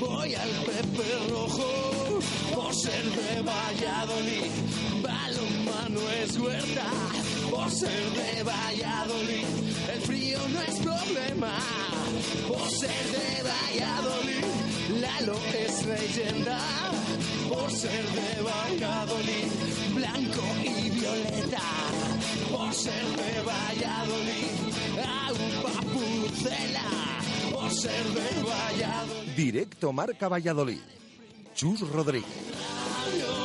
Voy al Pepe Rojo por ser de Valladolid. Balonmano es huerta por ser de Valladolid. El frío no es problema por ser de Valladolid. Lalo es leyenda por ser de Valladolid. Blanco y violeta por ser de Valladolid. Agua pucela Directo Marca Valladolid. Chus Rodríguez.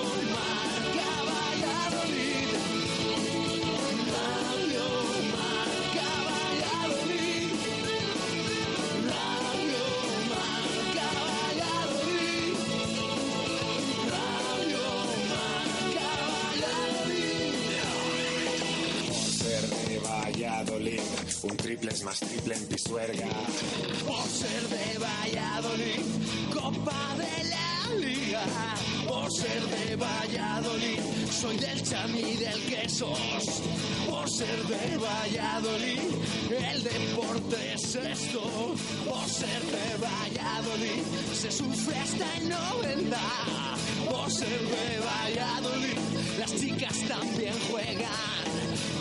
Por ser de Valladolid, el deporte es esto. Por ser de Valladolid, se sufre hasta en 90. Por ser de Valladolid, las chicas también juegan.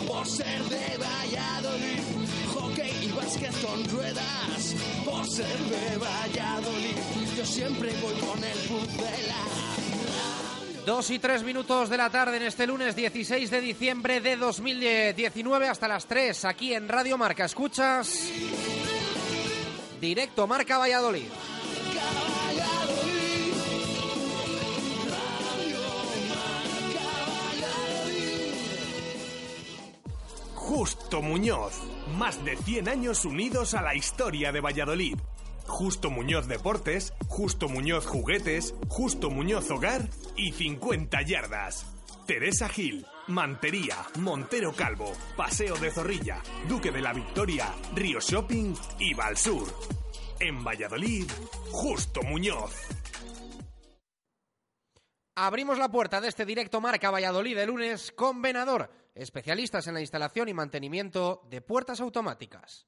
Por ser de Valladolid, hockey y básquet con ruedas. Por ser de Valladolid, yo siempre voy con el Pucela. Dos y tres minutos de la tarde en este lunes 16 de diciembre de 2019 hasta las 3 aquí en Radio Marca. Escuchas directo Marca Valladolid. Justo Muñoz. Más de 100 años unidos a la historia de Valladolid. Justo Muñoz Deportes, Justo Muñoz Juguetes, Justo Muñoz Hogar y 50 Yardas. Teresa Gil, Mantería, Montero Calvo, Paseo de Zorrilla, Duque de la Victoria, Río Shopping y Valsur. En Valladolid, Justo Muñoz. Abrimos la puerta de este directo Marca Valladolid de lunes con Venador, especialistas en la instalación y mantenimiento de puertas automáticas.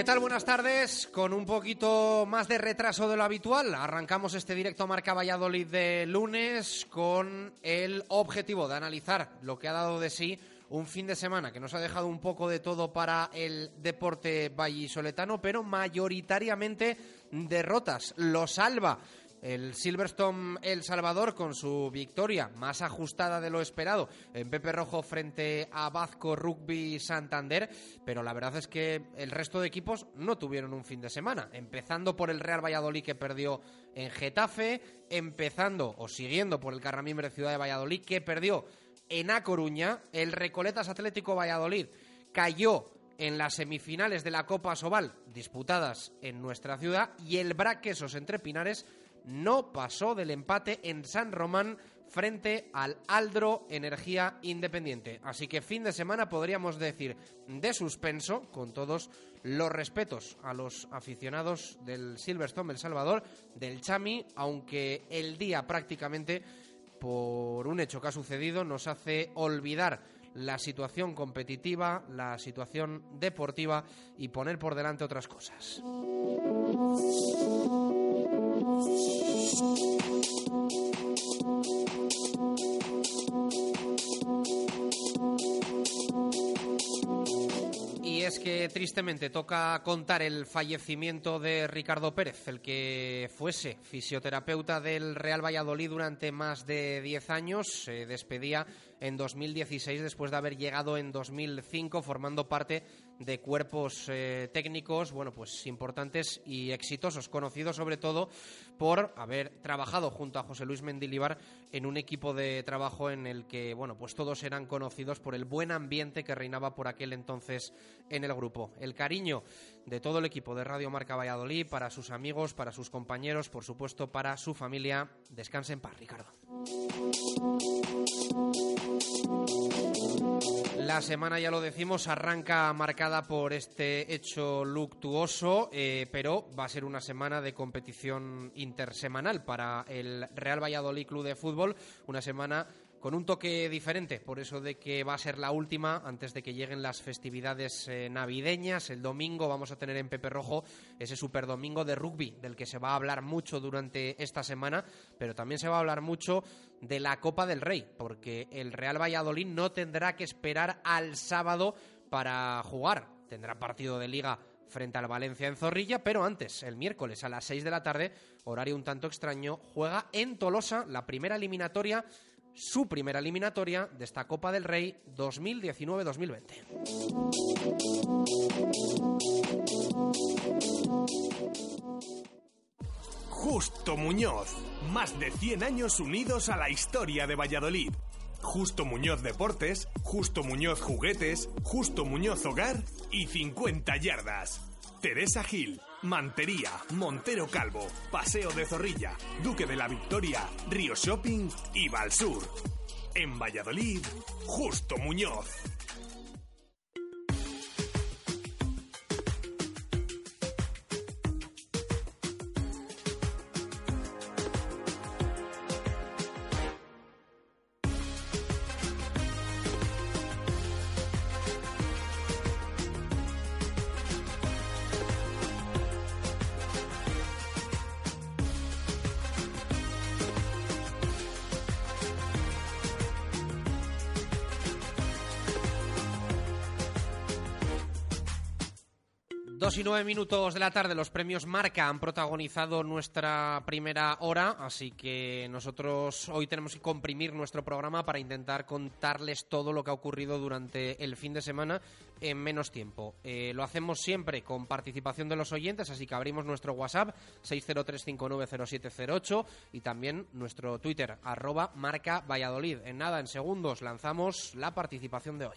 ¿Qué tal? Buenas tardes. Con un poquito más de retraso de lo habitual, arrancamos este directo Marca Valladolid de lunes con el objetivo de analizar lo que ha dado de sí un fin de semana que nos ha dejado un poco de todo para el deporte vallisoletano, pero mayoritariamente derrotas. Lo salva el Silverstone El Salvador con su victoria más ajustada de lo esperado en Pepe Rojo frente a Vasco Rugby Santander, pero la verdad es que el resto de equipos no tuvieron un fin de semana, empezando por el Real Valladolid que perdió en Getafe, empezando o siguiendo por el Carramimbre Ciudad de Valladolid que perdió en A Coruña, el Recoletas Atlético Valladolid cayó en las semifinales de la Copa Sobal disputadas en nuestra ciudad y el Braquesos entre Pinares no pasó del empate en San Román frente al Aldro Energía Independiente. Así que fin de semana podríamos decir de suspenso, con todos los respetos a los aficionados del Silverstone El Salvador, del Chami, aunque el día prácticamente por un hecho que ha sucedido nos hace olvidar la situación competitiva, la situación deportiva y poner por delante otras cosas. Y es que tristemente toca contar el fallecimiento de Ricardo Pérez, el que fuese fisioterapeuta del Real Valladolid durante más de 10 años. Se despedía en 2016 después de haber llegado en 2005 formando parte de cuerpos eh, técnicos, bueno, pues importantes y exitosos, conocidos sobre todo por haber trabajado junto a José Luis Mendilibar en un equipo de trabajo en el que, bueno, pues todos eran conocidos por el buen ambiente que reinaba por aquel entonces en el grupo. El cariño de todo el equipo de Radio Marca Valladolid para sus amigos, para sus compañeros, por supuesto para su familia. Descanse en paz, Ricardo. La semana, ya lo decimos, arranca marcada por este hecho luctuoso, eh, pero va a ser una semana de competición intersemanal para el Real Valladolid Club de Fútbol, una semana con un toque diferente, por eso de que va a ser la última antes de que lleguen las festividades eh, navideñas. El domingo vamos a tener en Pepe Rojo ese super domingo de rugby, del que se va a hablar mucho durante esta semana, pero también se va a hablar mucho de la Copa del Rey, porque el Real Valladolid no tendrá que esperar al sábado para jugar. Tendrá partido de liga frente al Valencia en Zorrilla, pero antes, el miércoles a las 6 de la tarde, horario un tanto extraño, juega en Tolosa la primera eliminatoria su primera eliminatoria de esta Copa del Rey 2019-2020. Justo Muñoz, más de 100 años unidos a la historia de Valladolid. Justo Muñoz Deportes, Justo Muñoz Juguetes, Justo Muñoz Hogar y 50 yardas. Teresa Gil, Mantería, Montero Calvo, Paseo de Zorrilla, Duque de la Victoria, Río Shopping y Valsur. En Valladolid, Justo Muñoz. Y minutos de la tarde, los premios Marca han protagonizado nuestra primera hora, así que nosotros hoy tenemos que comprimir nuestro programa para intentar contarles todo lo que ha ocurrido durante el fin de semana en menos tiempo. Eh, lo hacemos siempre con participación de los oyentes, así que abrimos nuestro WhatsApp 603590708 y también nuestro Twitter arroba Marca Valladolid. En nada, en segundos, lanzamos la participación de hoy.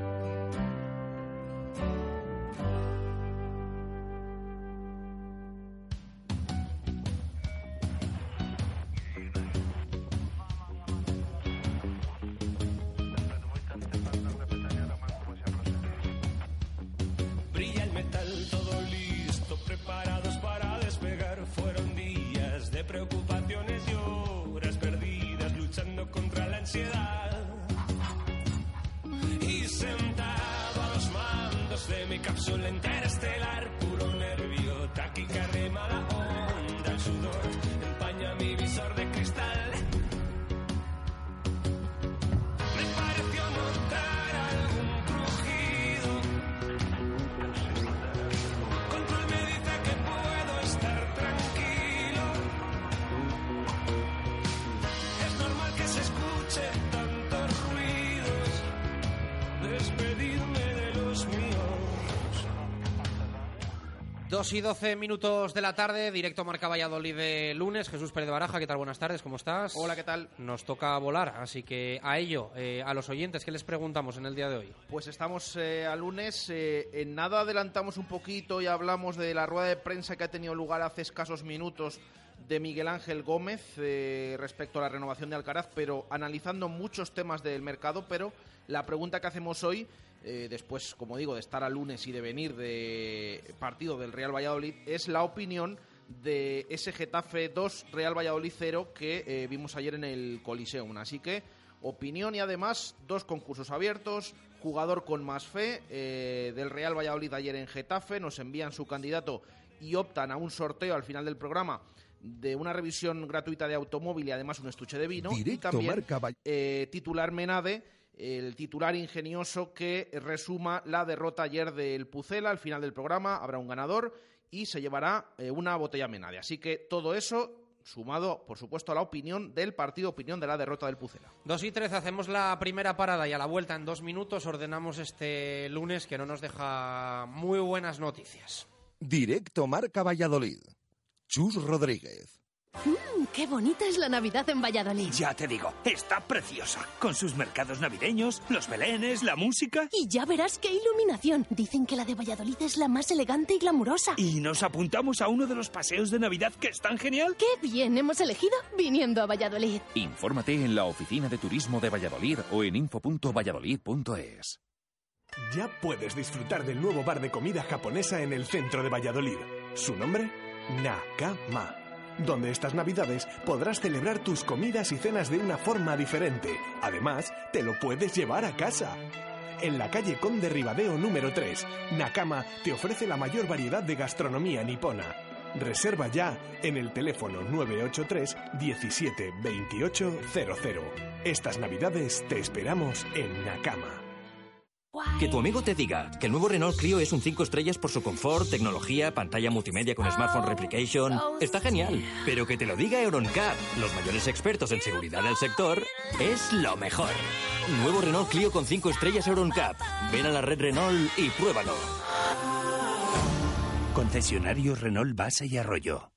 2 y 12 minutos de la tarde, directo Marca Valladolid de lunes. Jesús Pérez de Baraja, ¿qué tal? Buenas tardes, ¿cómo estás? Hola, ¿qué tal? Nos toca volar, así que a ello, eh, a los oyentes, ¿qué les preguntamos en el día de hoy? Pues estamos eh, a lunes, eh, en nada adelantamos un poquito y hablamos de la rueda de prensa que ha tenido lugar hace escasos minutos de Miguel Ángel Gómez eh, respecto a la renovación de Alcaraz, pero analizando muchos temas del mercado, pero la pregunta que hacemos hoy eh, después, como digo, de estar a lunes y de venir de partido del Real Valladolid, es la opinión de ese Getafe 2, Real Valladolid 0 que eh, vimos ayer en el Coliseum. Así que opinión y además dos concursos abiertos, jugador con más fe eh, del Real Valladolid ayer en Getafe, nos envían su candidato y optan a un sorteo al final del programa de una revisión gratuita de automóvil y además un estuche de vino. Directo y también Marca eh, titular Menade, el titular ingenioso que resuma la derrota ayer del Pucela. Al final del programa habrá un ganador y se llevará eh, una botella Menade. Así que todo eso sumado, por supuesto, a la opinión del partido, opinión de la derrota del Pucela. Dos y trece, hacemos la primera parada y a la vuelta en dos minutos ordenamos este lunes que no nos deja muy buenas noticias. Directo Marca Valladolid. Chus Rodríguez. Mm, ¡Qué bonita es la Navidad en Valladolid! Ya te digo, está preciosa. Con sus mercados navideños, los belenes, la música. Y ya verás qué iluminación. Dicen que la de Valladolid es la más elegante y glamurosa. Y nos apuntamos a uno de los paseos de Navidad que es tan genial. ¡Qué bien hemos elegido viniendo a Valladolid! Infórmate en la Oficina de Turismo de Valladolid o en info.valladolid.es. Ya puedes disfrutar del nuevo bar de comida japonesa en el centro de Valladolid. Su nombre, Nakama. Donde estas navidades podrás celebrar tus comidas y cenas de una forma diferente. Además, te lo puedes llevar a casa. En la calle Conde Ribadeo número 3, Nakama te ofrece la mayor variedad de gastronomía nipona. Reserva ya en el teléfono 983 17 28 00. Estas navidades te esperamos en Nakama. Que tu amigo te diga que el nuevo Renault Clio es un 5 estrellas por su confort, tecnología, pantalla multimedia con smartphone replication, está genial. Pero que te lo diga Euroncap, los mayores expertos en seguridad del sector, es lo mejor. Nuevo Renault Clio con 5 estrellas Euroncap. Ven a la red Renault y pruébalo. Concesionarios Renault Base y Arroyo.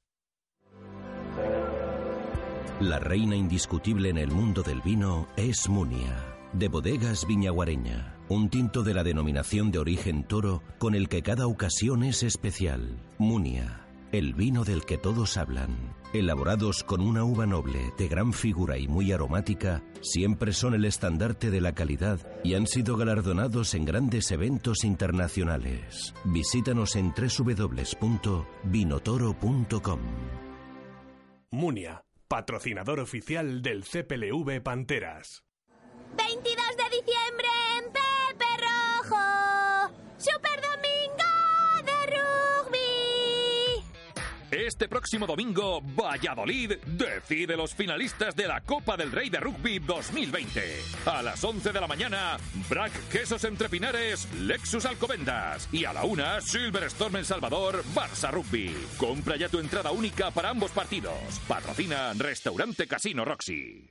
La reina indiscutible en el mundo del vino es Munia, de bodegas Viñaguareña. Un tinto de la denominación de origen toro con el que cada ocasión es especial. Munia, el vino del que todos hablan. Elaborados con una uva noble, de gran figura y muy aromática, siempre son el estandarte de la calidad y han sido galardonados en grandes eventos internacionales. Visítanos en www.vinotoro.com. Munia, patrocinador oficial del CPLV Panteras. 22 de diciembre en Este próximo domingo, Valladolid decide los finalistas de la Copa del Rey de Rugby 2020. A las 11 de la mañana, Brack Quesos Entre Pinares, Lexus Alcobendas. Y a la una, Silverstone El Salvador, Barça Rugby. Compra ya tu entrada única para ambos partidos. Patrocina Restaurante Casino Roxy.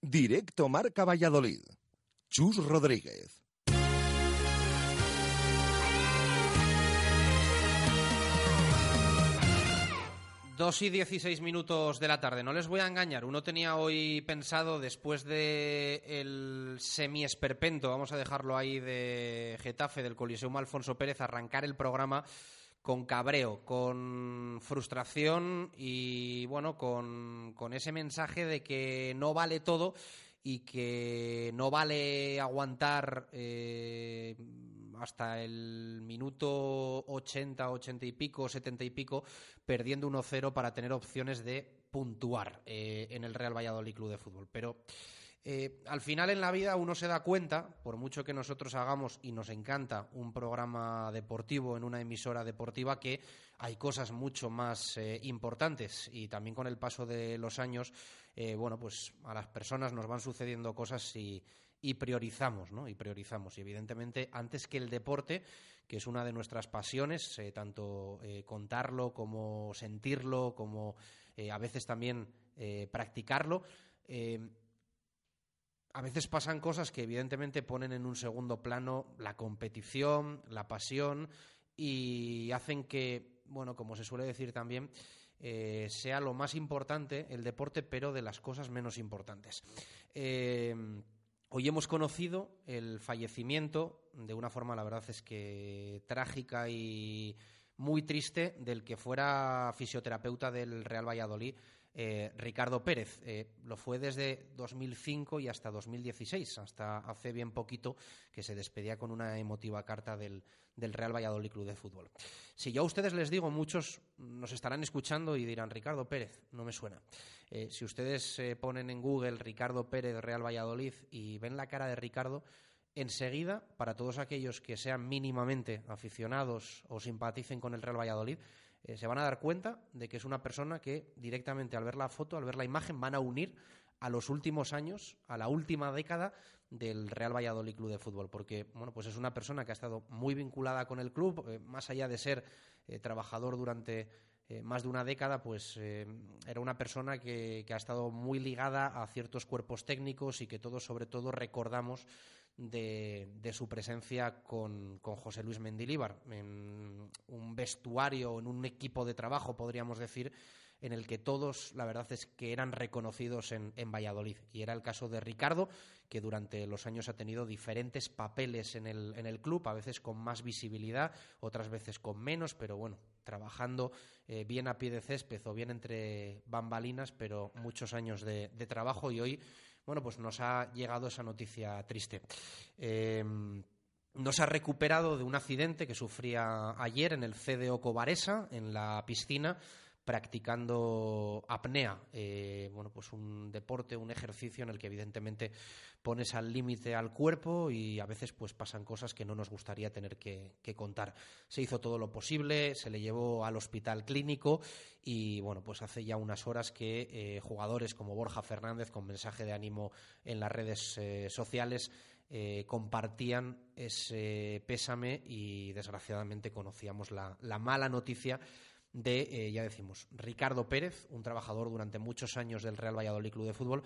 Directo Marca Valladolid. Chus Rodríguez. Dos y dieciséis minutos de la tarde. No les voy a engañar. Uno tenía hoy pensado, después de el semi-esperpento, vamos a dejarlo ahí, de Getafe, del Coliseum Alfonso Pérez, arrancar el programa con cabreo, con frustración y, bueno, con, con ese mensaje de que no vale todo y que no vale aguantar eh, hasta el minuto 80, 80 y pico, 70 y pico, perdiendo 1-0 para tener opciones de puntuar eh, en el Real Valladolid Club de Fútbol. Pero Eh, al final en la vida uno se da cuenta, por mucho que nosotros hagamos y nos encanta un programa deportivo en una emisora deportiva, que hay cosas mucho más eh, importantes y también con el paso de los años, eh, bueno, pues a las personas nos van sucediendo cosas y, priorizamos, ¿no? Y priorizamos. Y evidentemente, antes que el deporte, que es una de nuestras pasiones, tanto contarlo como sentirlo, como a veces también practicarlo, a veces pasan cosas que evidentemente ponen en un segundo plano la competición, la pasión y hacen que, bueno, como se suele decir también, eh, sea lo más importante el deporte, pero de las cosas menos importantes. Eh, hoy hemos conocido el fallecimiento, de una forma, la verdad es que trágica y muy triste, del que fuera fisioterapeuta del Real Valladolid, eh, Ricardo Pérez. Eh, lo fue desde 2005 y hasta 2016, hasta hace bien poquito que se despedía con una emotiva carta del, Real Valladolid Club de Fútbol. Si yo a ustedes les digo, muchos nos estarán escuchando y dirán, Ricardo Pérez, no me suena. Eh, si ustedes ponen en Google Ricardo Pérez Real Valladolid y ven la cara de Ricardo, enseguida, para todos aquellos que sean mínimamente aficionados o simpaticen con el Real Valladolid, eh, se van a dar cuenta de que es una persona que directamente al ver la foto, al ver la imagen, van a unir a los últimos años, a la última década del Real Valladolid Club de Fútbol, porque bueno, pues es una persona que ha estado muy vinculada con el club, eh, más allá de ser eh, trabajador durante más de una década, pues era una persona que, que, ha estado muy ligada a ciertos cuerpos técnicos y que todos, sobre todo, recordamos de, su presencia con, José Luis Mendilíbar en un vestuario, en un equipo de trabajo, podríamos decir, en el que todos, la verdad es que eran reconocidos en, Valladolid. Y era el caso de Ricardo, que durante los años ha tenido diferentes papeles en el, en el club, a veces con más visibilidad, otras veces con menos, pero bueno, trabajando eh, bien a pie de césped o bien entre bambalinas, pero muchos años de, de trabajo y hoy bueno, pues nos ha llegado esa noticia triste. Em, nos ha recuperado de un accidente que sufría ayer en el CDO Cobaresa, en la piscina, practicando apnea. Eh, bueno, pues un deporte, un ejercicio en el que evidentemente pones al límite al cuerpo y a veces pues pasan cosas que no nos gustaría tener que, contar. Se hizo todo lo posible, se le llevó al hospital clínico y bueno, pues hace ya unas horas que eh, jugadores como Borja Fernández con mensaje de ánimo en las redes eh, sociales compartían ese pésame y desgraciadamente conocíamos la mala noticia de, eh, ya decimos, Ricardo Pérez, un trabajador durante muchos años del Real Valladolid Club de Fútbol.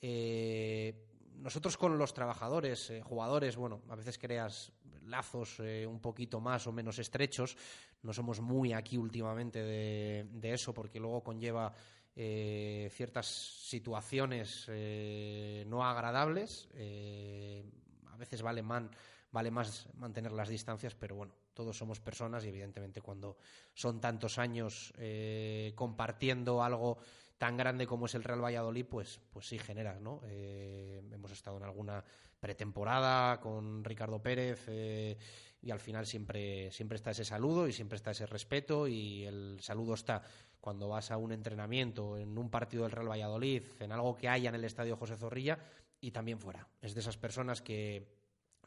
Eh, nosotros con los trabajadores, eh, jugadores, bueno, a veces creas lazos un poquito más o menos estrechos. No somos muy aquí últimamente de, eso porque luego conlleva ciertas situaciones no agradables. a veces vale, man, vale más mantener las distancias, pero bueno, todos somos personas y evidentemente cuando son tantos años eh, compartiendo algo tan grande como es el Real Valladolid, pues, pues sí genera, ¿no? Eh, hemos estado en alguna pretemporada con Ricardo Pérez eh, y al final siempre, siempre está ese saludo y siempre está ese respeto y el saludo está cuando vas a un entrenamiento, en un partido del Real Valladolid, en algo que haya en el Estadio José Zorrilla y también fuera. Es de esas personas que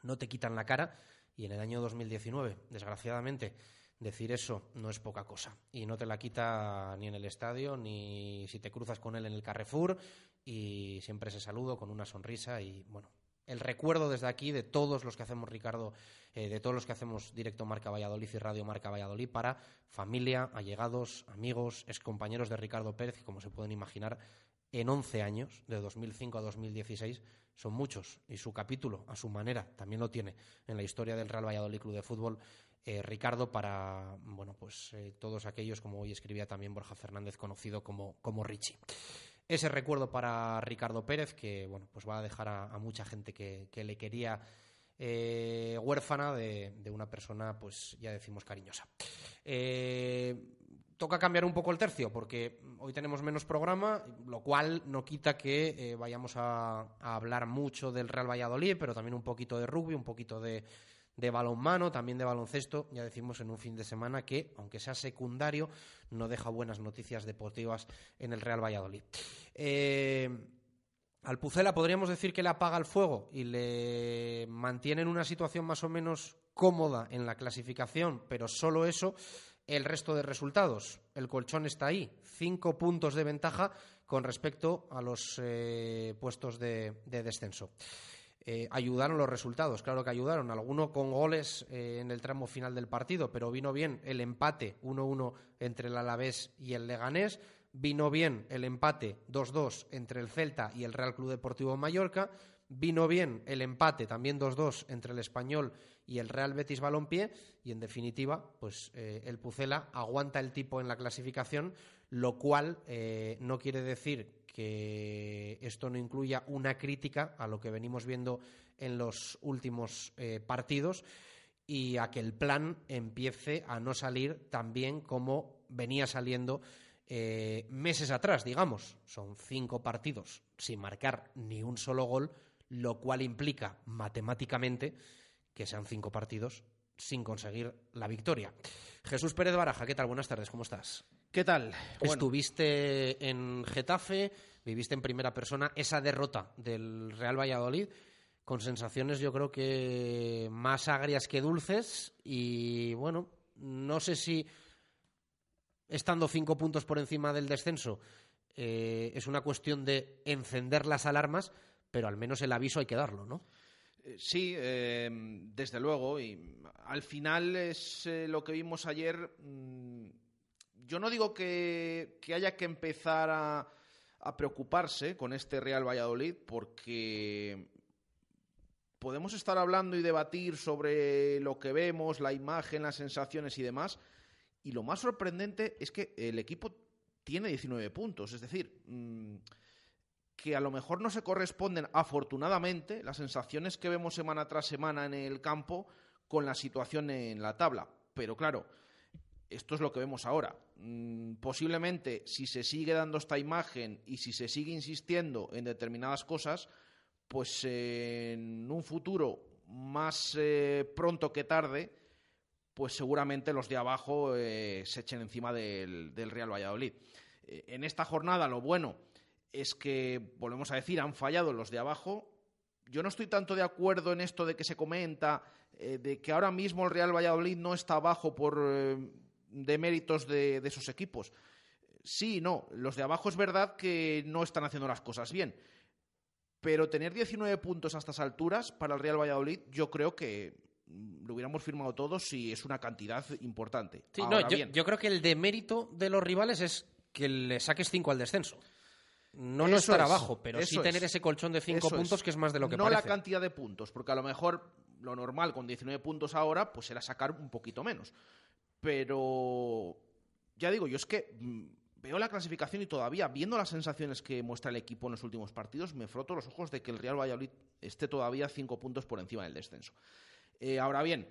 no te quitan la cara y en el año 2019, desgraciadamente, decir eso no es poca cosa. Y no te la quita ni en el estadio, ni si te cruzas con él en el Carrefour. Y siempre ese saludo con una sonrisa. Y bueno, el recuerdo desde aquí de todos los que hacemos, Ricardo, eh, de todos los que hacemos directo Marca Valladolid y Radio Marca Valladolid para familia, allegados, amigos, excompañeros de Ricardo Pérez, como se pueden imaginar, en 11 años, de 2005 a 2016, son muchos y su capítulo, a su manera, también lo tiene en la historia del Real Valladolid Club de Fútbol. Eh, Ricardo para bueno pues eh, todos aquellos como hoy escribía también Borja Fernández conocido como, como Richie ese recuerdo para Ricardo Pérez que bueno pues va a dejar a, mucha gente que, le quería eh, huérfana de, de, una persona pues ya decimos cariñosa toca cambiar un poco el tercio porque hoy tenemos menos programa, lo cual no quita que eh, vayamos a, hablar mucho del Real Valladolid, pero también un poquito de rugby, un poquito de, balonmano, también de baloncesto. Ya decimos en un fin de semana que, aunque sea secundario, no deja buenas noticias deportivas en el Real Valladolid. Eh, Al Pucela podríamos decir que le apaga el fuego y le mantiene en una situación más o menos cómoda en la clasificación, pero solo eso, el resto de resultados. El colchón está ahí, cinco puntos de ventaja con respecto a los eh, puestos de, descenso. Eh, ayudaron los resultados, claro que ayudaron, alguno con goles eh, en el tramo final del partido, pero vino bien el empate 1-1 entre el Alavés y el Leganés, vino bien el empate 2-2 entre el Celta y el Real Club Deportivo Mallorca, vino bien el empate también 2-2 entre el Español y el Real Betis Balompié y en definitiva pues eh, el Pucela aguanta el tipo en la clasificación lo cual eh, no quiere decir que esto no incluya una crítica a lo que venimos viendo en los últimos eh, partidos y a que el plan empiece a no salir tan bien como venía saliendo meses atrás, digamos. Son cinco partidos sin marcar ni un solo gol, lo cual implica matemáticamente que sean cinco partidos sin conseguir la victoria. Jesús Pérez Baraja, ¿qué tal? Buenas tardes, ¿cómo estás? ¿Qué tal? Estuviste en Getafe, viviste en primera persona esa derrota del Real Valladolid con sensaciones yo creo que más agrias que dulces y bueno, no sé si estando cinco puntos por encima del descenso eh, es una cuestión de encender las alarmas, pero al menos el aviso hay que darlo, ¿no? Eh, sí, em, desde luego. Y al final es eh, lo que vimos ayer. Mm, yo no digo que, haya que empezar a, preocuparse con este Real Valladolid, porque podemos estar hablando y debatir sobre lo que vemos, la imagen, las sensaciones y demás. Y lo más sorprendente es que el equipo tiene 19 puntos. Es decir, mm, que a lo mejor no se corresponden, afortunadamente, las sensaciones que vemos semana tras semana en el campo con la situación en la tabla. Pero claro, esto es lo que vemos ahora. Mm, posiblemente, si se sigue dando esta imagen y si se sigue insistiendo en determinadas cosas, pues en un futuro más eh, pronto que tarde, pues seguramente los de abajo eh, se echen encima del, Real Valladolid. Eh, en esta jornada, lo bueno es que, volvemos a decir, han fallado los de abajo. Yo no estoy tanto de acuerdo en esto de que se comenta eh, de que ahora mismo el Real Valladolid no está abajo por eh, deméritos de, de sus equipos. Sí, no, los de abajo es verdad que no están haciendo las cosas bien. Pero tener 19 puntos a estas alturas para el Real Valladolid, yo creo que lo hubiéramos firmado todos y es una cantidad importante. Sí, no, yo, yo, creo que el demérito de los rivales es que le saques 5 al descenso. No no estar abajo, pero sí tener ese colchón de cinco puntos que es más de lo que parece. No la cantidad de puntos, porque a lo mejor lo normal con 19 puntos ahora pues era sacar un poquito menos. Pero ya digo, yo es que mm, veo la clasificación y todavía viendo las sensaciones que muestra el equipo en los últimos partidos, me froto los ojos de que el Real Valladolid esté todavía cinco puntos por encima del descenso. Eh, ahora bien,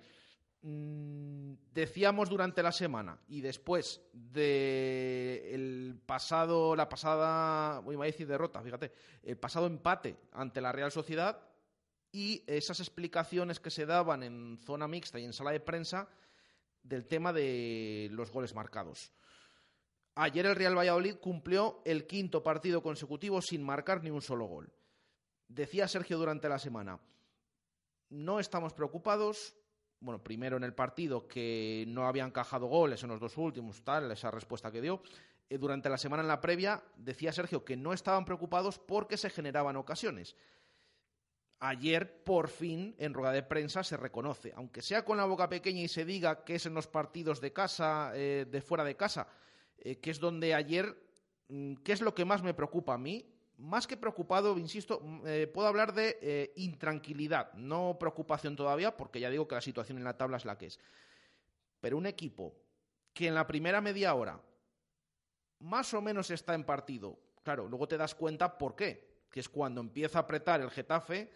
decíamos durante la semana y después de el pasado, la pasada, voy a decir derrota, fíjate, el pasado empate ante la Real Sociedad y esas explicaciones que se daban en zona mixta y en sala de prensa del tema de los goles marcados. Ayer el Real Valladolid cumplió el quinto partido consecutivo sin marcar ni un solo gol. Decía Sergio durante la semana, no estamos preocupados, bueno, primero en el partido que no había encajado goles en los dos últimos, tal, esa respuesta que dio. Eh, durante la semana en la previa decía Sergio que no estaban preocupados porque se generaban ocasiones. Ayer, por fin, en rueda de prensa se reconoce, aunque sea con la boca pequeña y se diga que es en los partidos de casa, eh, de fuera de casa, eh, que es donde ayer, mm, ¿qué es lo que más me preocupa a mí? Más que preocupado, insisto, mm, eh, puedo hablar de eh, intranquilidad, no preocupación todavía, porque ya digo que la situación en la tabla es la que es. Pero un equipo que en la primera media hora más o menos está en partido, claro, luego te das cuenta por qué, que es cuando empieza a apretar el Getafe,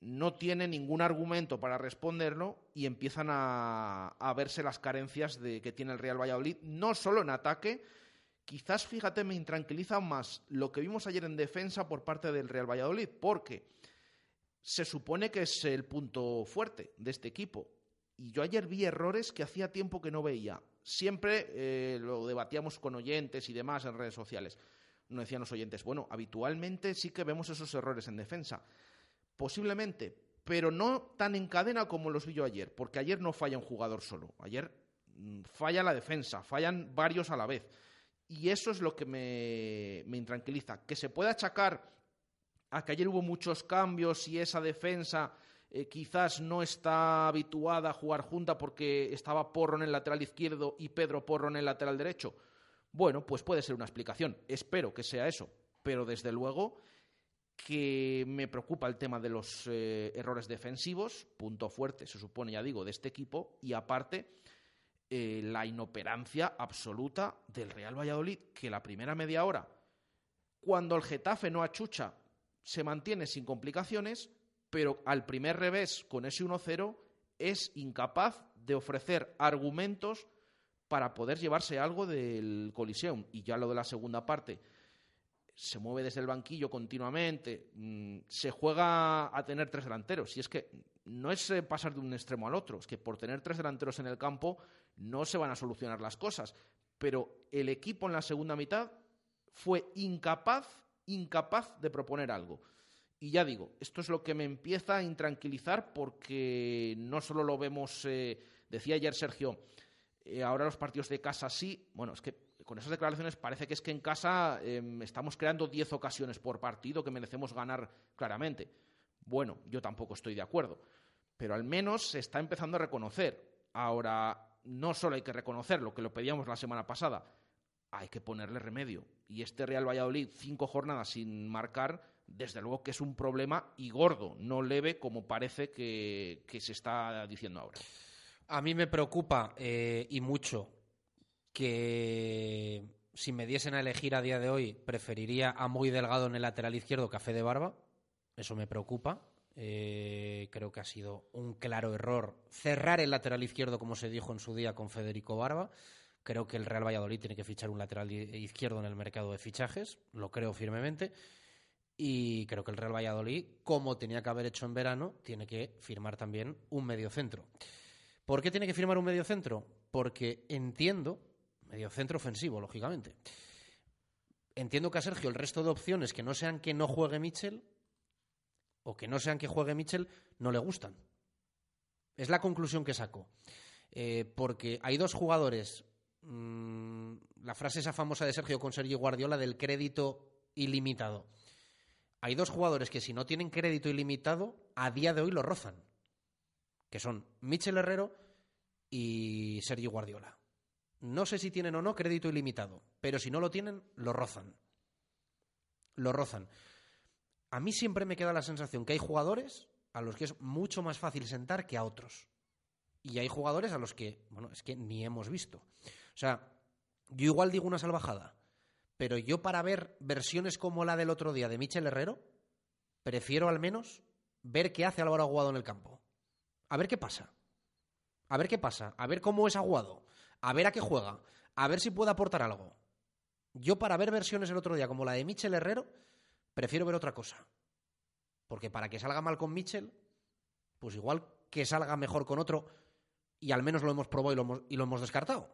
no tiene ningún argumento para responderlo y empiezan a, a verse las carencias de, que tiene el Real Valladolid, no solo en ataque, Quizás, fíjate, me intranquiliza más lo que vimos ayer en defensa por parte del Real Valladolid, porque se supone que es el punto fuerte de este equipo. Y yo ayer vi errores que hacía tiempo que no veía. Siempre eh, lo debatíamos con oyentes y demás en redes sociales. nos decían los oyentes, bueno, habitualmente sí que vemos esos errores en defensa. Posiblemente, pero no tan en cadena como los vi yo ayer, porque ayer no falla un jugador solo. Ayer mm, falla la defensa, fallan varios a la vez. Y eso es lo que me, me intranquiliza. Que se pueda achacar a que ayer hubo muchos cambios y esa defensa eh, quizás no está habituada a jugar junta porque estaba Porro en el lateral izquierdo y Pedro Porro en el lateral derecho. Bueno, pues puede ser una explicación. Espero que sea eso. Pero desde luego que me preocupa el tema de los eh, errores defensivos, punto fuerte, se supone, ya digo, de este equipo, y aparte eh, la inoperancia absoluta del Real Valladolid, que la primera media hora, cuando el Getafe no achucha, se mantiene sin complicaciones, pero al primer revés, con ese 1-0, es incapaz de ofrecer argumentos para poder llevarse algo del Coliseum. Y ya lo de la segunda parte, se mueve desde el banquillo continuamente, mm, se juega a tener tres delanteros. Y es que no es eh, pasar de un extremo al otro, es que por tener tres delanteros en el campo no se van a solucionar las cosas. Pero el equipo en la segunda mitad fue incapaz, incapaz de proponer algo. Y ya digo, esto es lo que me empieza a intranquilizar porque no solo lo vemos, eh, decía ayer Sergio, eh, ahora los partidos de casa sí, bueno, es que con esas declaraciones parece que es que en casa em, estamos creando 10 ocasiones por partido que merecemos ganar claramente. Bueno, yo tampoco estoy de acuerdo, pero al menos se está empezando a reconocer. Ahora, no solo hay que reconocer lo que lo pedíamos la semana pasada, hay que ponerle remedio. Y este Real Valladolid, cinco jornadas sin marcar, desde luego que es un problema y gordo, no leve como parece que, se está diciendo ahora. A mí me preocupa eh, y mucho que si me diesen a elegir a día de hoy, preferiría a Muy Delgado en el lateral izquierdo que a Barba. Eso me preocupa. Eh, creo que ha sido un claro error cerrar el lateral izquierdo, como se dijo en su día con Federico Barba. Creo que el Real Valladolid tiene que fichar un lateral izquierdo en el mercado de fichajes, lo creo firmemente. Y creo que el Real Valladolid, como tenía que haber hecho en verano, tiene que firmar también un mediocentro. ¿Por qué tiene que firmar un mediocentro? Porque entiendo medio centro ofensivo, lógicamente. Entiendo que a Sergio el resto de opciones que no sean que no juegue Mitchell o que no sean que juegue Mitchell no le gustan. Es la conclusión que saco. Eh, porque hay dos jugadores. Mm, la frase esa famosa de Sergio con Sergio Guardiola del crédito ilimitado. Hay dos jugadores que si no tienen crédito ilimitado, a día de hoy lo rozan. Que son Mitchell Herrero y Sergio Guardiola. No sé si tienen o no crédito ilimitado, pero si no lo tienen, lo rozan. Lo rozan. A mí siempre me queda la sensación que hay jugadores a los que es mucho más fácil sentar que a otros. Y hay jugadores a los que, bueno, es que ni hemos visto. O sea, yo igual digo una salvajada, pero yo para ver versiones como la del otro día de Michel Herrero, prefiero al menos ver qué hace Álvaro Aguado en el campo. A ver qué pasa. A ver qué pasa. A ver cómo es Aguado a ver a qué juega, a ver si puede aportar algo. Yo para ver versiones el otro día como la de Michel Herrero, prefiero ver otra cosa. Porque para que salga mal con Michel, pues igual que salga mejor con otro y al menos lo hemos probado y lo hemos, y lo hemos descartado.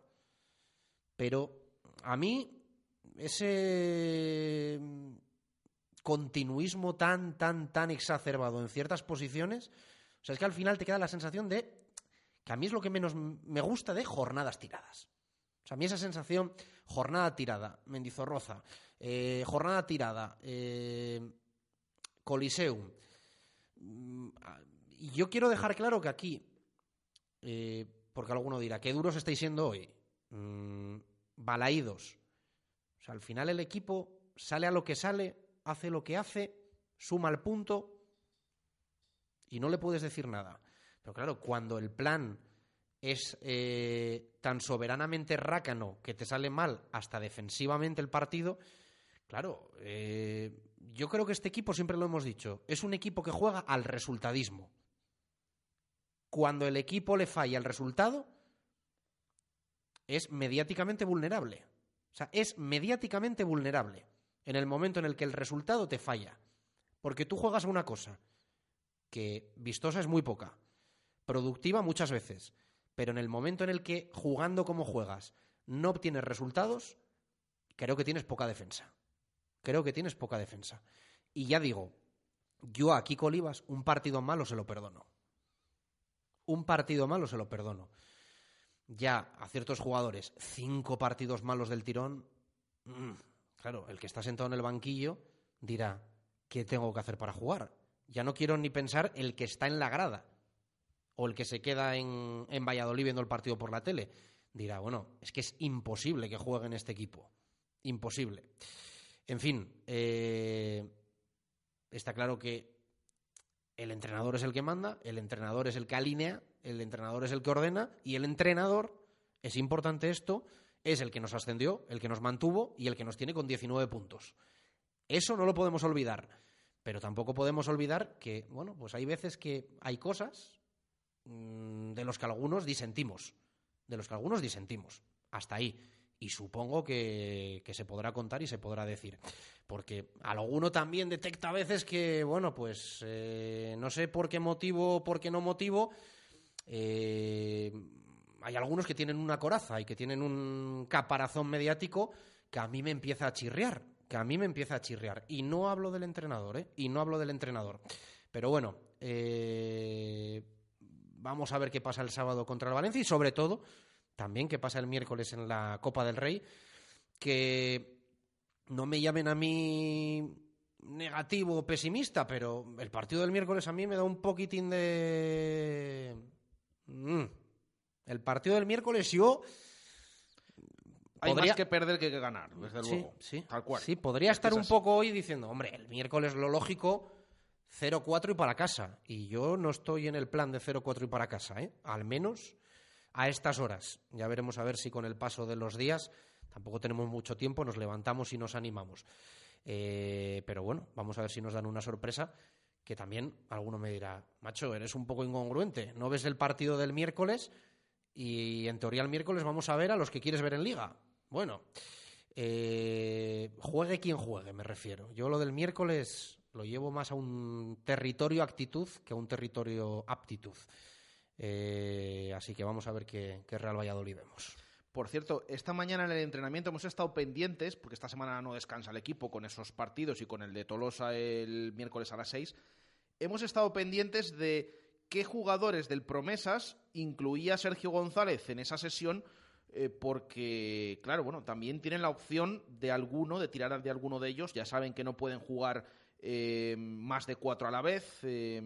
Pero a mí ese continuismo tan, tan, tan exacerbado en ciertas posiciones, o sea, es que al final te queda la sensación de que a mí es lo que menos me gusta de jornadas tiradas. O sea, a mí esa sensación, jornada tirada, Mendizorroza, eh, jornada tirada, eh, Coliseum. Mm, y yo quiero dejar claro que aquí, eh, porque alguno dirá, qué duros estáis siendo hoy, mm, balaídos. O sea, al final el equipo sale a lo que sale, hace lo que hace, suma el punto y no le puedes decir nada. Pero claro, cuando el plan es eh, tan soberanamente rácano que te sale mal hasta defensivamente el partido, claro, eh, yo creo que este equipo, siempre lo hemos dicho, es un equipo que juega al resultadismo. Cuando el equipo le falla el resultado, es mediáticamente vulnerable. O sea, es mediáticamente vulnerable en el momento en el que el resultado te falla. Porque tú juegas a una cosa que vistosa es muy poca productiva muchas veces, pero en el momento en el que jugando como juegas no obtienes resultados, creo que tienes poca defensa. Creo que tienes poca defensa. Y ya digo, yo a Kiko Olivas un partido malo se lo perdono. Un partido malo se lo perdono. Ya a ciertos jugadores, cinco partidos malos del tirón, mm, claro, el que está sentado en el banquillo dirá, ¿qué tengo que hacer para jugar? Ya no quiero ni pensar el que está en la grada o el que se queda en, en Valladolid viendo el partido por la tele. Dirá, bueno, es que es imposible que juegue en este equipo. Imposible. En fin, eh, está claro que el entrenador es el que manda, el entrenador es el que alinea, el entrenador es el que ordena y el entrenador, es importante esto, es el que nos ascendió, el que nos mantuvo y el que nos tiene con 19 puntos. Eso no lo podemos olvidar, pero tampoco podemos olvidar que, bueno, pues hay veces que hay cosas de los que algunos disentimos, de los que algunos disentimos. Hasta ahí y supongo que, se podrá contar y se podrá decir. Porque alguno también detecta a veces que, bueno, pues eh, no sé por qué motivo por qué no motivo, eh, hay algunos que tienen una coraza y que tienen un caparazón mediático que a mí me empieza a chirriar, que a mí me empieza a chirriar. Y no hablo del entrenador, ¿eh? Y no hablo del entrenador. Pero bueno, eh, vamos a ver qué pasa el sábado contra el Valencia y sobre todo también que pasa el miércoles en la Copa del Rey, que no me llamen a mí negativo o pesimista, pero el partido del miércoles a mí me da un poquitín de... Mm. El partido del miércoles yo... Hay podría... más que perder que, que ganar, desde sí, luego. Sí, Tal cual. sí podría estar un poco hoy diciendo, hombre, el miércoles lo lógico, 0-4 y para casa. Y yo no estoy en el plan de 0-4 y para casa, ¿eh? Al menos a estas horas. Ya veremos a ver si con el paso de los días, tampoco tenemos mucho tiempo, nos levantamos y nos animamos. Eh, pero bueno, vamos a ver si nos dan una sorpresa que también alguno me dirá, macho, eres un poco incongruente, no ves el partido del miércoles y en teoría el miércoles vamos a ver a los que quieres ver en liga. Bueno, eh, juegue quien juegue, me refiero. Yo lo del miércoles lo llevo más a un territorio actitud que a un territorio aptitud. Eh, así que vamos a ver qué, Real Valladolid vemos. Por cierto, esta mañana en el entrenamiento hemos estado pendientes, porque esta semana no descansa el equipo con esos partidos y con el de Tolosa el miércoles a las 6. Hemos estado pendientes de qué jugadores del Promesas incluía Sergio González en esa sesión, eh, porque, claro, bueno, también tienen la opción de alguno, de tirar de alguno de ellos. Ya saben que no pueden jugar eh, más de cuatro a la vez. Eh,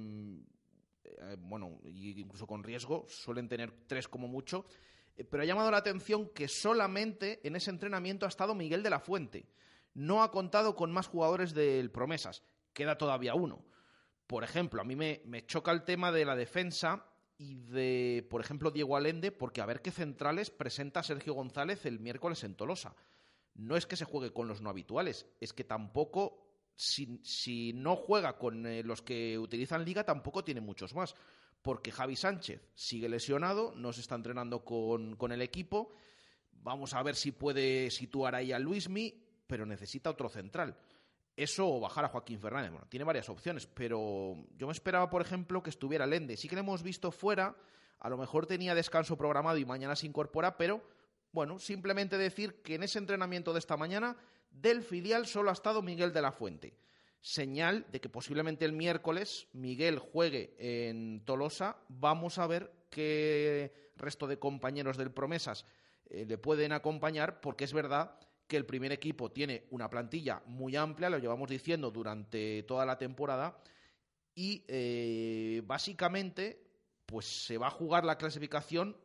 eh, bueno, incluso con riesgo, suelen tener tres como mucho, eh, pero ha llamado la atención que solamente en ese entrenamiento ha estado Miguel de la Fuente. No ha contado con más jugadores del Promesas, queda todavía uno. Por ejemplo, a mí me, me choca el tema de la defensa y de, por ejemplo, Diego Alende, porque a ver qué centrales presenta Sergio González el miércoles en Tolosa. No es que se juegue con los no habituales, es que tampoco si, si, no juega con eh, los que utilizan liga, tampoco tiene muchos más. Porque Javi Sánchez sigue lesionado, no se está entrenando con, con, el equipo. Vamos a ver si puede situar ahí a Luismi, pero necesita otro central. Eso o bajar a Joaquín Fernández. Bueno, tiene varias opciones, pero yo me esperaba, por ejemplo, que estuviera Lende. Sí que le hemos visto fuera, a lo mejor tenía descanso programado y mañana se incorpora, pero bueno, simplemente decir que en ese entrenamiento de esta mañana del filial solo ha estado Miguel de la Fuente. Señal de que posiblemente el miércoles Miguel juegue en Tolosa. Vamos a ver qué resto de compañeros del Promesas eh, le pueden acompañar, porque es verdad que el primer equipo tiene una plantilla muy amplia, lo llevamos diciendo durante toda la temporada, y eh, básicamente pues se va a jugar la clasificación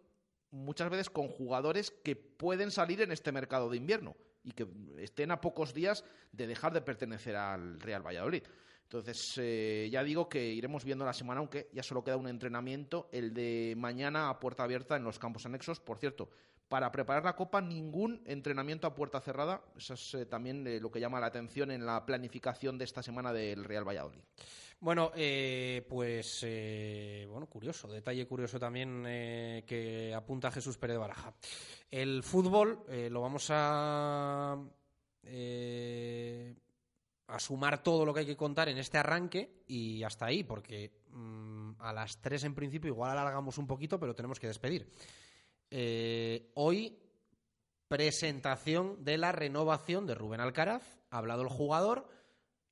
muchas veces con jugadores que pueden salir en este mercado de invierno y que estén a pocos días de dejar de pertenecer al Real Valladolid. Entonces, eh, ya digo que iremos viendo la semana, aunque ya solo queda un entrenamiento, el de mañana a puerta abierta en los campos anexos. Por cierto, para preparar la Copa, ningún entrenamiento a puerta cerrada. Eso es eh, también eh, lo que llama la atención en la planificación de esta semana del Real Valladolid. Bueno, eh, pues eh, bueno, curioso, detalle curioso también que apunta Jesús Pérez Baraja. El fútbol lo vamos a a sumar todo lo que hay que contar en este arranque y hasta ahí, porque mmm, a las tres en principio igual alargamos un poquito, pero tenemos que despedir. Hoy presentación de la renovación de Rubén Alcaraz Ha hablado el jugador,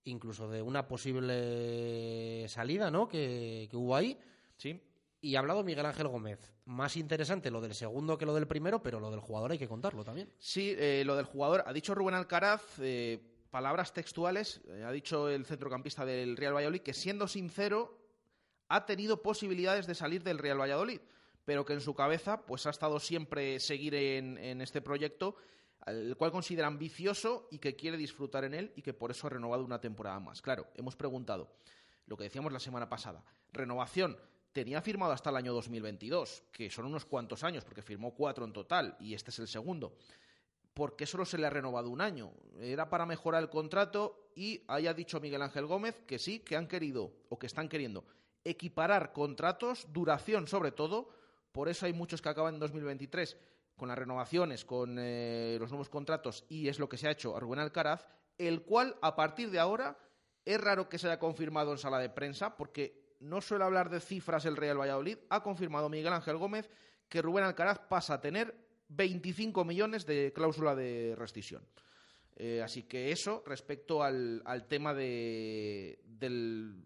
incluso de una posible salida, ¿no? Que, que hubo ahí. Sí. Y ha hablado Miguel Ángel Gómez. Más interesante lo del segundo que lo del primero, pero lo del jugador hay que contarlo también. Sí, eh, lo del jugador. Ha dicho Rubén Alcaraz, eh, palabras textuales, eh, ha dicho el centrocampista del Real Valladolid que siendo sincero ha tenido posibilidades de salir del Real Valladolid, pero que en su cabeza pues ha estado siempre seguir en, este proyecto el cual considera ambicioso y que quiere disfrutar en él y que por eso ha renovado una temporada más. Claro, hemos preguntado lo que decíamos la semana pasada. Renovación, tenía firmado hasta el año 2022, que son unos cuantos años, porque firmó cuatro en total y este es el segundo. ¿Por qué solo se le ha renovado un año? Era para mejorar el contrato y haya dicho Miguel Ángel Gómez que sí, que han querido o que están queriendo equiparar contratos, duración sobre todo. Por eso hay muchos que acaban en 2023 con las renovaciones, con eh, los nuevos contratos, y es lo que se ha hecho a Rubén Alcaraz, el cual a partir de ahora es raro que se haya confirmado en sala de prensa, porque no suele hablar de cifras el Real Valladolid, ha confirmado Miguel Ángel Gómez que Rubén Alcaraz pasa a tener 25 millones de cláusula de rescisión. Eh, así que eso respecto al, tema de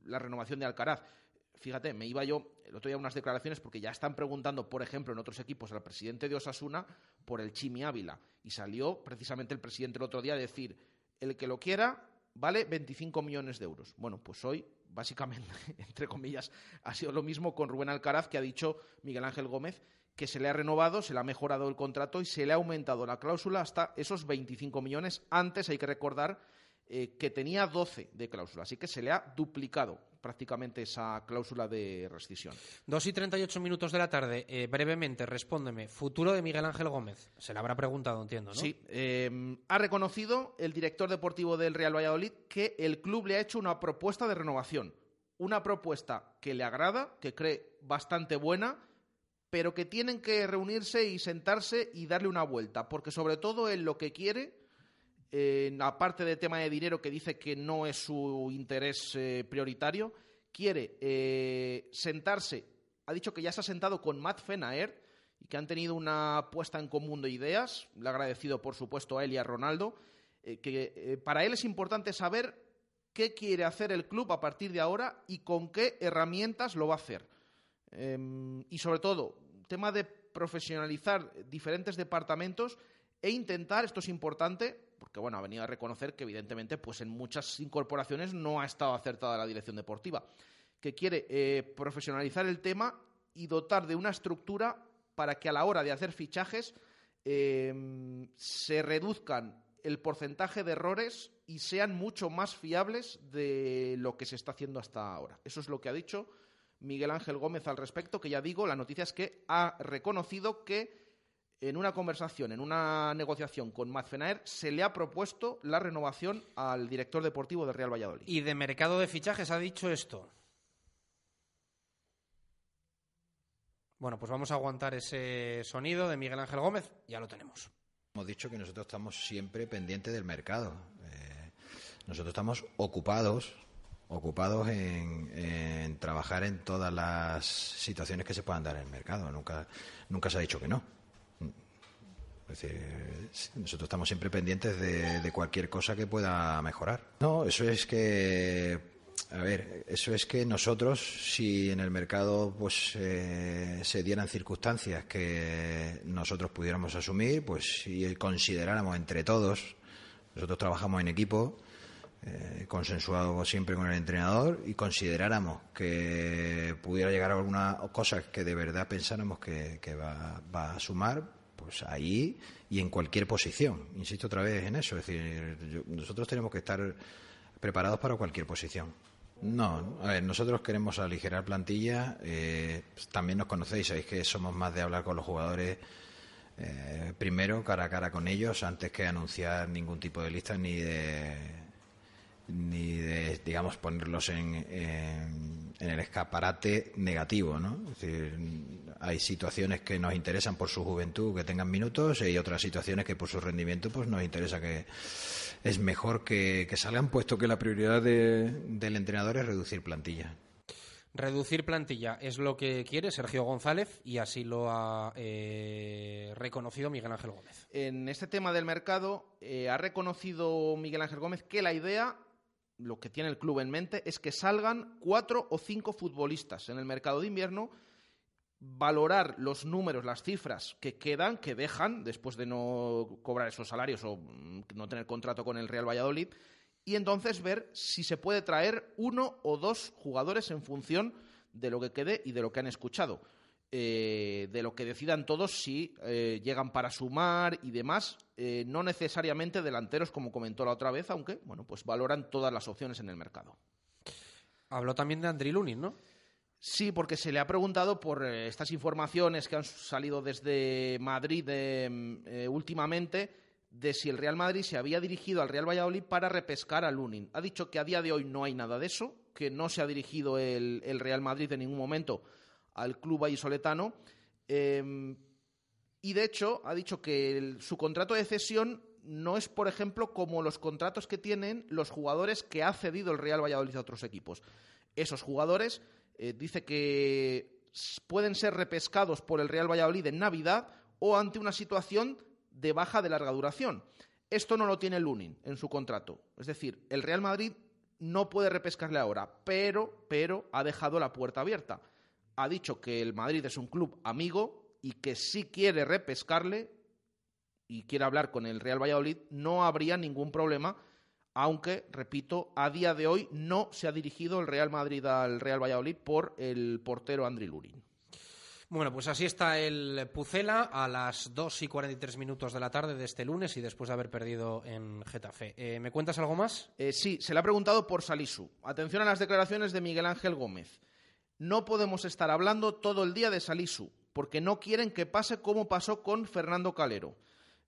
la renovación de Alcaraz fíjate, me iba yo el otro día unas declaraciones porque ya están preguntando, por ejemplo, en otros equipos al presidente de Osasuna por el Chimi Ávila. Y salió precisamente el presidente el otro día a decir, el que lo quiera vale 25 millones de euros. Bueno, pues hoy, básicamente, entre comillas, ha sido lo mismo con Rubén Alcaraz, que ha dicho Miguel Ángel Gómez, que se le ha renovado, se le ha mejorado el contrato y se le ha aumentado la cláusula hasta esos 25 millones. Antes hay que recordar eh, que tenía 12 de cláusula, así que se le ha duplicado prácticamente esa cláusula de rescisión. Dos y 38 minutos de la tarde. Eh, brevemente, respóndeme. Futuro de Miguel Ángel Gómez. Se le habrá preguntado, entiendo, ¿no? Sí. Eh, ha reconocido el director deportivo del Real Valladolid que el club le ha hecho una propuesta de renovación. Una propuesta que le agrada, que cree bastante buena, pero que tienen que reunirse y sentarse y darle una vuelta. Porque sobre todo él lo que quiere aparte del tema de dinero que dice que no es su interés eh, prioritario, quiere eh, sentarse, ha dicho que ya se ha sentado con Matt Fenaer y que han tenido una puesta en común de ideas, le ha agradecido por supuesto a él y a Ronaldo, eh, que para él es importante saber qué quiere hacer el club a partir de ahora y con qué herramientas lo va a hacer. Em, y sobre todo, tema de profesionalizar diferentes departamentos e intentar, esto es importante, porque bueno, ha venido a reconocer que evidentemente pues en muchas incorporaciones no ha estado acertada la dirección deportiva, que quiere eh, profesionalizar el tema y dotar de una estructura para que a la hora de hacer fichajes em, se reduzcan el porcentaje de errores y sean mucho más fiables de lo que se está haciendo hasta ahora. Eso es lo que ha dicho Miguel Ángel Gómez al respecto, que ya digo, la noticia es que ha reconocido que en una conversación, en una negociación con Mazfenaer, se le ha propuesto la renovación al director deportivo del Real Valladolid. Y de mercado de fichajes ha dicho esto. Bueno, pues vamos a aguantar ese sonido de Miguel Ángel Gómez. Ya lo tenemos. Hemos dicho que nosotros estamos siempre pendientes del mercado. Eh, nosotros estamos ocupados, ocupados en, en, trabajar en todas las situaciones que se puedan dar en el mercado. Nunca, nunca se ha dicho que no. Es decir, nosotros estamos siempre pendientes de, cualquier cosa que pueda mejorar. No, eso es que, a ver, eso es que nosotros, si en el mercado pues eh, se dieran circunstancias que nosotros pudiéramos asumir, pues si consideráramos entre todos, nosotros trabajamos en equipo, eh, consensuado siempre con el entrenador y consideráramos que pudiera llegar a alguna cosa que de verdad pensáramos que, va, a sumar, pues ahí y en cualquier posición. Insisto otra vez en eso. Es decir, nosotros tenemos que estar preparados para cualquier posición. No, a ver, nosotros queremos aligerar plantilla. Eh, también nos conocéis, sabéis que somos más de hablar con los jugadores eh, primero, cara a cara con ellos, antes que anunciar ningún tipo de lista ni de ni de, digamos, ponerlos en, en, el escaparate negativo, ¿no? Es decir, hay situaciones que nos interesan por su juventud que tengan minutos y hay otras situaciones que por su rendimiento pues nos interesa que es mejor que, salgan, puesto que la prioridad del entrenador es reducir plantilla. Reducir plantilla es lo que quiere Sergio González y así lo ha eh, reconocido Miguel Ángel Gómez. En este tema del mercado eh, ha reconocido Miguel Ángel Gómez que la idea, lo que tiene el club en mente, es que salgan cuatro o cinco futbolistas en el mercado de invierno, valorar los números, las cifras que quedan, que dejan después de no cobrar esos salarios o mm, no tener contrato con el Real Valladolid y entonces ver si se puede traer uno o dos jugadores en función de lo que quede y de lo que han escuchado. Eh, de lo que decidan todos si eh, llegan para sumar y demás, eh, no necesariamente delanteros como comentó la otra vez, aunque bueno, pues valoran todas las opciones en el mercado. Habló también de Andri Lunin, ¿no? Sí, porque se le ha preguntado por estas informaciones que han salido desde Madrid últimamente de si el Real Madrid se había dirigido al Real Valladolid para repescar a Lunin. Ha dicho que a día de hoy no hay nada de eso, que no se ha dirigido el, Real Madrid en ningún momento al club vallisoletano. Em, y de hecho ha dicho que su contrato de cesión no es, por ejemplo, como los contratos que tienen los jugadores que ha cedido el Real Valladolid a otros equipos. Esos jugadores eh, dice que pueden ser repescados por el Real Valladolid en Navidad o ante una situación de baja de larga duración. Esto no lo tiene Lunin en su contrato. Es decir, el Real Madrid no puede repescarle ahora, pero, pero ha dejado la puerta abierta. Ha dicho que el Madrid es un club amigo y que si quiere repescarle y quiere hablar con el Real Valladolid, no habría ningún problema, aunque, repito, a día de hoy no se ha dirigido el Real Madrid al Real Valladolid por el portero Andri Lunin. Bueno, pues así está el Pucela a las 2 y 43 minutos de la tarde de este lunes y después de haber perdido en Getafe. Eh, ¿Me cuentas algo más? Eh, sí, se le ha preguntado por Salisu. Atención a las declaraciones de Miguel Ángel Gómez. No podemos estar hablando todo el día de Salisu, porque no quieren que pase como pasó con Fernando Calero.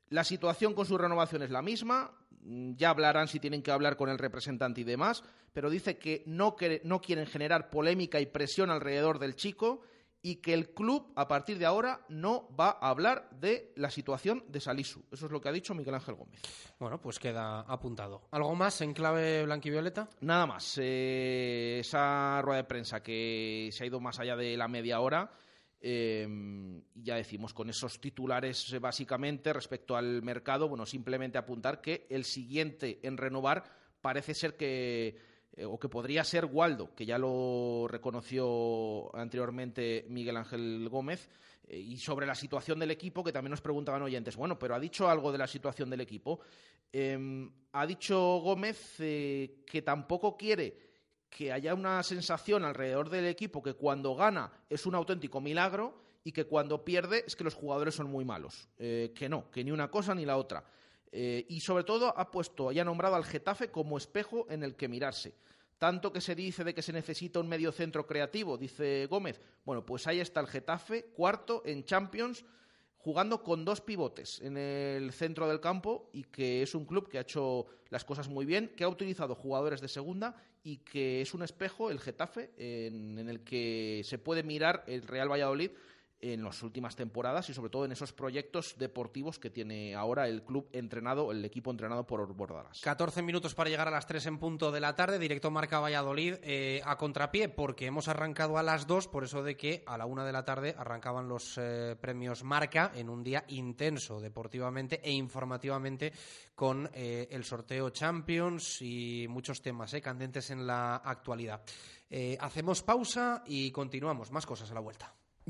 La situación con su renovación es la misma, mm, ya hablarán si tienen que hablar con el representante y demás, pero dice que no, que no quieren generar polémica y presión alrededor del chico y que el club a partir de ahora no va a hablar de la situación de Salisu. Eso es lo que ha dicho Miguel Ángel Gómez. Bueno, pues queda apuntado. ¿Algo más en clave blanquivioleta? Nada más. Eh, esa rueda de prensa que se ha ido más allá de la media hora. Eh, ya decimos con esos titulares eh, básicamente respecto al mercado, bueno, simplemente apuntar que el siguiente en renovar parece ser que eh, o que podría ser Waldo, que ya lo reconoció anteriormente Miguel Ángel Gómez, eh, y sobre la situación del equipo, que también nos preguntaban oyentes, bueno, pero ¿ha dicho algo de la situación del equipo? Em, ha dicho Gómez que tampoco quiere que haya una sensación alrededor del equipo que cuando gana es un auténtico milagro y que cuando pierde es que los jugadores son muy malos. que no, que ni una cosa ni la otra. Eh, y sobre todo ha puesto y ha nombrado al Getafe como espejo en el que mirarse. Tanto que se dice de que se necesita un medio centro creativo, dice Gómez. Bueno, pues ahí está el Getafe, cuarto en Champions, jugando con dos pivotes en el centro del campo y que es un club que ha hecho las cosas muy bien, que ha utilizado jugadores de segunda y que es un espejo, el Getafe, en el que se puede mirar el Real Valladolid en las últimas temporadas y sobre todo en esos proyectos deportivos que tiene ahora el club entrenado, el equipo entrenado por Bordalas. 14 minutos para llegar a las 3 en punto de la tarde, directo Marca Valladolid eh, a contrapié porque hemos arrancado a las 2, por eso de que a la 1 de la tarde arrancaban los eh, premios Marca en un día intenso deportivamente e informativamente con eh, el sorteo Champions y muchos temas candentes en la actualidad. hacemos pausa y continuamos, más cosas a la vuelta.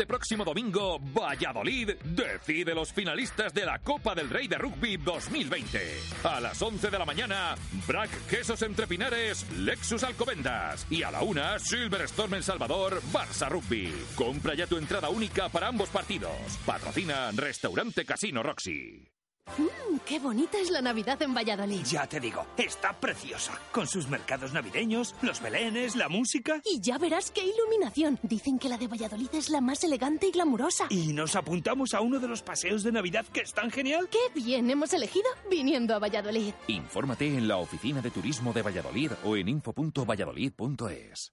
Este próximo domingo, Valladolid decide los finalistas de la Copa del Rey de Rugby 2020. A las 11 de la mañana, Brack Quesos entre Pinares, Lexus Alcobendas. Y a la una, Silverstone El Salvador, Barça Rugby. Compra ya tu entrada única para ambos partidos. Patrocina Restaurante Casino Roxy. Mmm, qué bonita es la Navidad en Valladolid. Ya te digo, está preciosa. Con sus mercados navideños, los belenes, la música. Y ya verás qué iluminación. Dicen que la de Valladolid es la más elegante y glamurosa. Y nos apuntamos a uno de los paseos de Navidad que es tan genial. Qué bien hemos elegido viniendo a Valladolid. Infórmate en la oficina de turismo de Valladolid o en info.valladolid.es.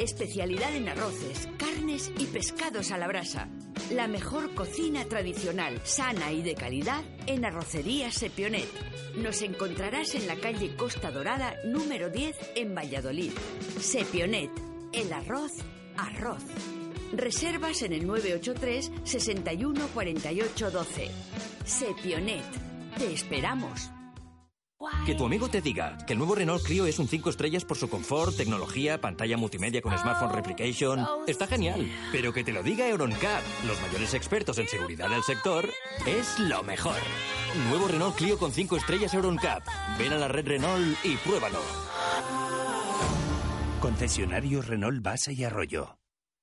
Especialidad en arroces, carnes y pescados a la brasa. La mejor cocina tradicional, sana y de calidad en Arrocería Sepionet. Nos encontrarás en la calle Costa Dorada número 10 en Valladolid. Sepionet, el arroz, arroz. Reservas en el 983 61 48 12. Sepionet, te esperamos. Que tu amigo te diga que el nuevo Renault Clio es un 5 estrellas por su confort, tecnología, pantalla multimedia con smartphone replication, está genial. Pero que te lo diga Euroncap, los mayores expertos en seguridad del sector, es lo mejor. Nuevo Renault Clio con 5 estrellas Euroncap. Ven a la red Renault y pruébalo. Concesionario Renault Base y Arroyo.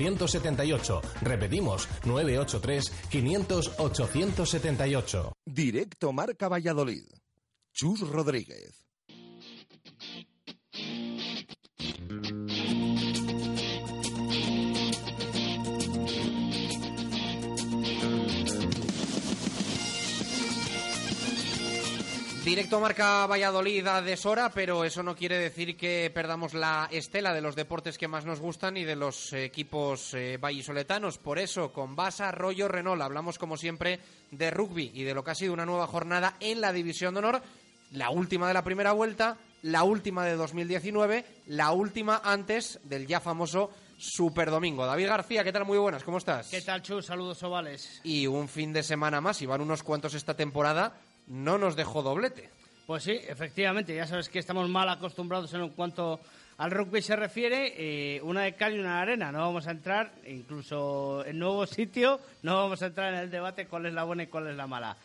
878. Repetimos, 983 500 878. Directo Marca Valladolid. Chus Rodríguez. Directo marca Valladolid a deshora, pero eso no quiere decir que perdamos la estela de los deportes que más nos gustan y de los equipos eh, vallisoletanos. Por eso, con Basa, Rollo, Renault, hablamos como siempre de rugby y de lo que ha sido una nueva jornada en la División de Honor, la última de la primera vuelta, la última de 2019, la última antes del ya famoso Super Domingo. David García, ¿qué tal? Muy buenas, ¿cómo estás? ¿Qué tal, Chus? Saludos ovales. Y un fin de semana más, y van unos cuantos esta temporada, no nos dejó doblete. Pues sí, efectivamente, ya sabes que estamos mal acostumbrados en cuanto al rugby se refiere, eh, una de cal y una de arena. No vamos a entrar, incluso en nuevo sitio, no vamos a entrar en el debate cuál es la buena y cuál es la mala.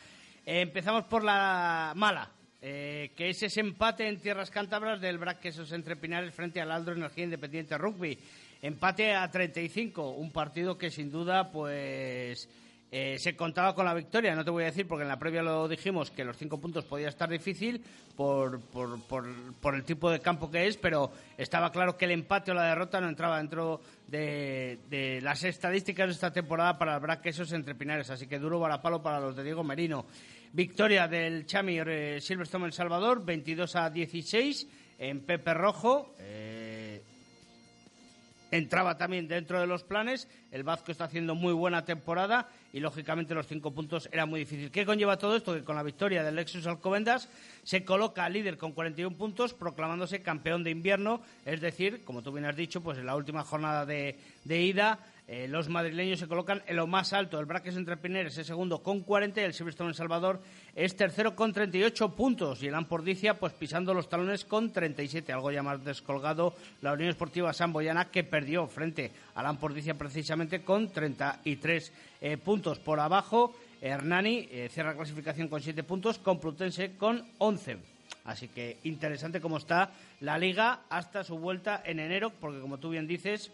Eh, empezamos por la mala, eh, que es ese empate en tierras cántabras del Brac Quesos entre Pinares frente al Aldro Energía Independiente Rugby. Empate a 35, un partido que sin duda, pues eh, se contaba con la victoria, no te voy a decir porque en la previa lo dijimos que los cinco puntos podía estar difícil por, por, por, el tipo de campo que es, pero estaba claro que el empate o la derrota no entraba dentro de, las estadísticas de esta temporada para el Braquesos entre Pinares, así que duro varapalo para los de Diego Merino. Victoria del Chami eh, Silverstone El Salvador, 22 a 16 en Pepe Rojo. Eh, entraba también dentro de los planes. El Vasco está haciendo muy buena temporada y, lógicamente, los cinco puntos era muy difícil. ¿Qué conlleva todo esto? Que con la victoria del Lexus Alcobendas se coloca líder con 41 puntos, proclamándose campeón de invierno. Es decir, como tú bien has dicho, pues en la última jornada de, de ida. Eh, los madrileños se colocan en lo más alto. El Braques entre Pinares es segundo con 40 y el Silverstone El Salvador es tercero con 38 puntos. Y el Ampordicia, pues pisando los talones con 37. Algo ya más descolgado la Unión Esportiva Samboyana, que perdió frente al Ampordicia precisamente con 33 eh, puntos. Por abajo, Hernani eh, cierra clasificación con 7 puntos, Complutense con 11. Así que interesante cómo está la liga hasta su vuelta en enero, porque como tú bien dices,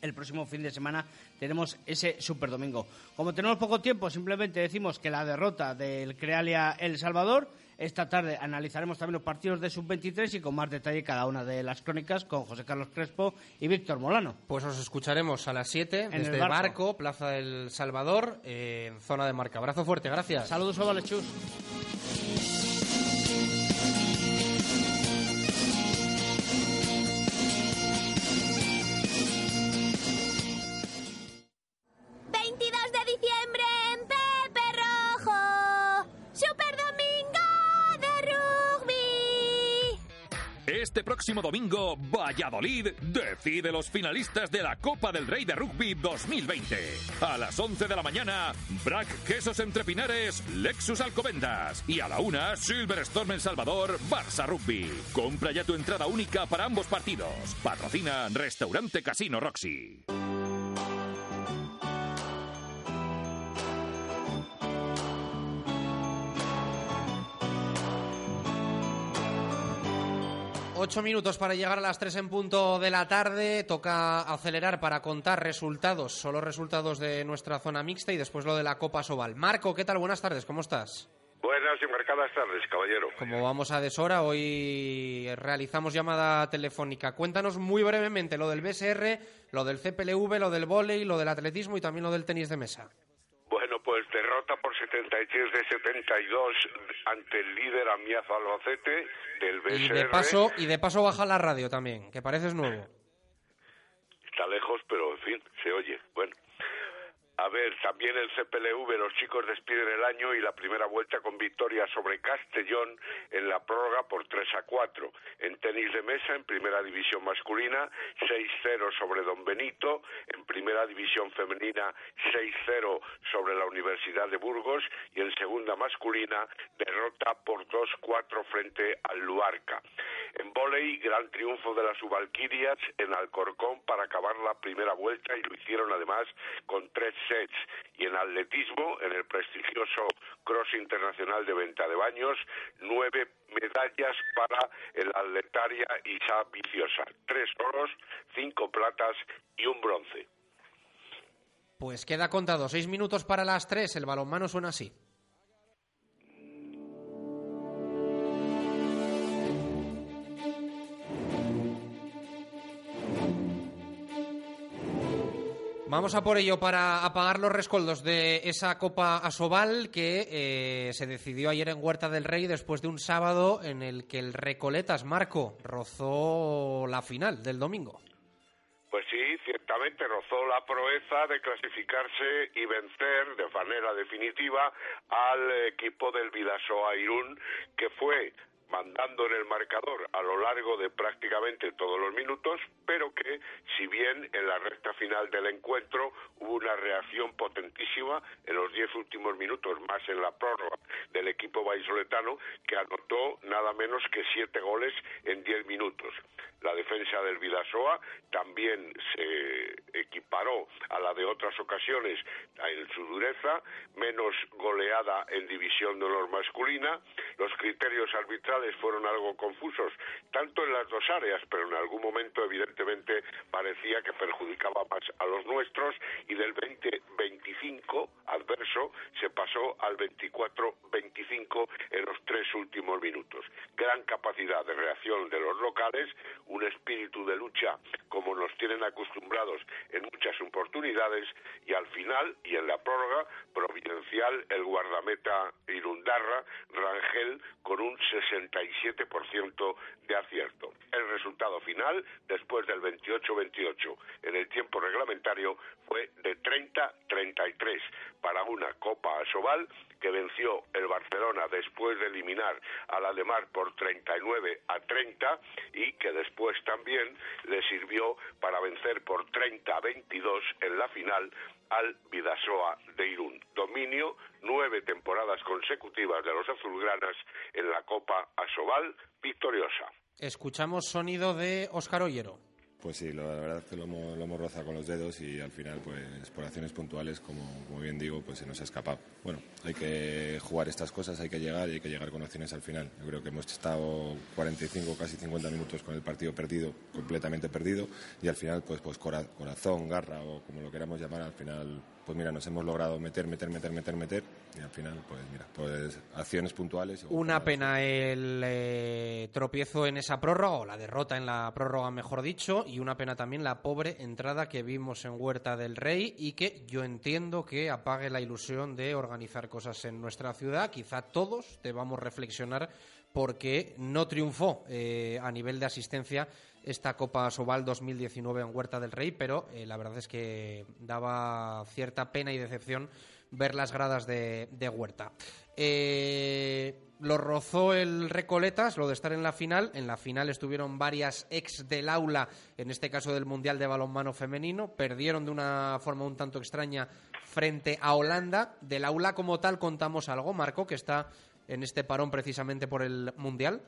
el próximo fin de semana tenemos ese Super Domingo. Como tenemos poco tiempo, simplemente decimos que la derrota del Crealia El Salvador. Esta tarde analizaremos también los partidos de Sub-23 y con más detalle cada una de las crónicas con José Carlos Crespo y Víctor Molano. Pues os escucharemos a las 7 En desde el barco. barco. Plaza del Salvador, eh, zona de marca. Abrazo fuerte, gracias. Saludos, Ovalechus. ¡22 Este próximo domingo, Valladolid decide los finalistas de la Copa del Rey de Rugby 2020. A las 11 de la mañana, Brack Quesos Entre Pinares, Lexus Alcobendas. Y a la una, Silverstorm El Salvador, Barça Rugby. Compra ya tu entrada única para ambos partidos. Patrocina Restaurante Casino Roxy. Ocho minutos para llegar a las tres en punto de la tarde. Toca acelerar para contar resultados, solo resultados de nuestra zona mixta y después lo de la Copa Sobal. Marco, ¿qué tal? Buenas tardes, ¿cómo estás? Buenas y marcadas tardes, caballero. Como vamos a deshora, hoy realizamos llamada telefónica. Cuéntanos muy brevemente lo del BSR, lo del CPLV, lo del vóley, lo del atletismo y también lo del tenis de mesa. Bueno, pues derrota por 73 de 72 ante el líder Amiazo Albacete del BSR. Y de paso, y de paso baja la radio también, que pareces nuevo. Está lejos, pero en fin, se oye. Bueno. A ver, también el CPLV, los chicos despiden el año y la primera vuelta con victoria sobre Castellón en la prórroga por 3 a 4. En tenis de mesa, en primera división masculina, 6-0 sobre Don Benito. En primera división femenina, 6-0 sobre la Universidad de Burgos. Y en segunda masculina, derrota por 2-4 frente al Luarca. En volei, gran triunfo de las Subalquirias en Alcorcón para acabar la primera vuelta y lo hicieron además con tres Y en atletismo, en el prestigioso Cross Internacional de Venta de Baños, nueve medallas para el atletaria Isa Viciosa. Tres oros, cinco platas y un bronce. Pues queda contado, seis minutos para las tres, el balonmano suena así. Vamos a por ello para apagar los rescoldos de esa Copa Asobal que eh, se decidió ayer en Huerta del Rey después de un sábado en el que el Recoletas Marco rozó la final del domingo. Pues sí, ciertamente rozó la proeza de clasificarse y vencer de manera definitiva al equipo del Vidasoa Irún, que fue mandando en el marcador a lo largo de prácticamente todos los minutos, pero que si bien en la recta final del encuentro hubo una reacción potentísima en los diez últimos minutos, más en la prórroga del equipo vallisoletano, que anotó nada menos que siete goles en diez minutos. La defensa del Vidasoa también se equiparó a la de otras ocasiones en su dureza, menos goleada en división de honor masculina. Los criterios arbitrales fueron algo confusos, tanto en las dos áreas, pero en algún momento evidentemente parecía que perjudicaba más a los nuestros y del 20-25 adverso se pasó al 24-25 en los tres últimos minutos. Gran capacidad de reacción de los locales, un espíritu de lucha como nos tienen acostumbrados en muchas oportunidades y al final y en la prórroga providencial el guardameta Irundarra Rangel con un 67% de acierto. El resultado final después del 28-28 en el tiempo reglamentario fue de 30-33 para una Copa Asobal que venció el Barcelona después de eliminar a la de Mar por 39 a 30 y que después también le sirvió para vencer por 30 a 22 en la final al Vidasoa de Irún. Dominio nueve temporadas consecutivas de los azulgranas en la Copa Asobal victoriosa. Escuchamos sonido de Óscar Ollero. Pues sí, la verdad es que lo hemos, lo hemos rozado con los dedos y al final, pues por acciones puntuales, como, como bien digo, pues se nos ha escapado. Bueno, hay que jugar estas cosas, hay que llegar y hay que llegar con acciones al final. Yo creo que hemos estado 45, casi 50 minutos con el partido perdido, completamente perdido, y al final, pues, pues cora- corazón, garra o como lo queramos llamar, al final, pues mira, nos hemos logrado meter, meter, meter, meter, meter, y al final, pues mira, pues acciones puntuales. Una pena el eh, tropiezo en esa prórroga, o la derrota en la prórroga, mejor dicho, y una pena también la pobre entrada que vimos en Huerta del Rey y que yo entiendo que apague la ilusión de organizar cosas en nuestra ciudad. Quizá todos debamos reflexionar porque no triunfó eh, a nivel de asistencia esta Copa Sobal 2019 en Huerta del Rey, pero eh, la verdad es que daba cierta pena y decepción ver las gradas de, de Huerta. Eh, lo rozó el Recoletas, lo de estar en la final. En la final estuvieron varias ex del aula, en este caso del Mundial de Balonmano Femenino. Perdieron de una forma un tanto extraña frente a Holanda. Del aula como tal contamos algo, Marco, que está en este parón precisamente por el Mundial.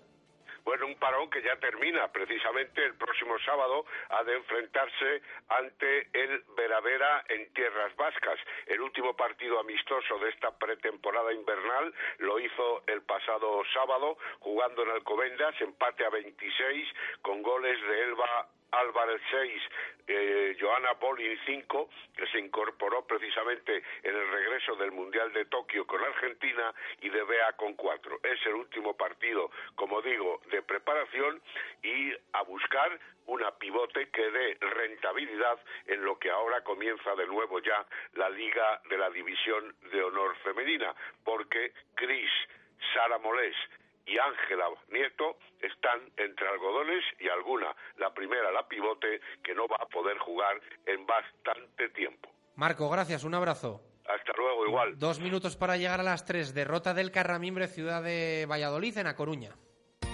Bueno, un parón que ya termina precisamente el próximo sábado ha de enfrentarse ante el Veravera en tierras vascas. El último partido amistoso de esta pretemporada invernal lo hizo el pasado sábado jugando en Alcobendas, empate a 26 con goles de Elba Álvarez 6, eh, Joana Bolin 5, que se incorporó precisamente en el regreso del Mundial de Tokio con Argentina, y de Bea con 4. Es el último partido, como digo, de preparación y a buscar una pivote que dé rentabilidad en lo que ahora comienza de nuevo ya la Liga de la División de Honor Femenina, porque Cris, Sara Molés, y Ángela Nieto están entre algodones y alguna, la primera, la pivote, que no va a poder jugar en bastante tiempo. Marco, gracias, un abrazo. Hasta luego, igual. Dos minutos para llegar a las tres. Derrota del Carramimbre, ciudad de Valladolid, en A Coruña.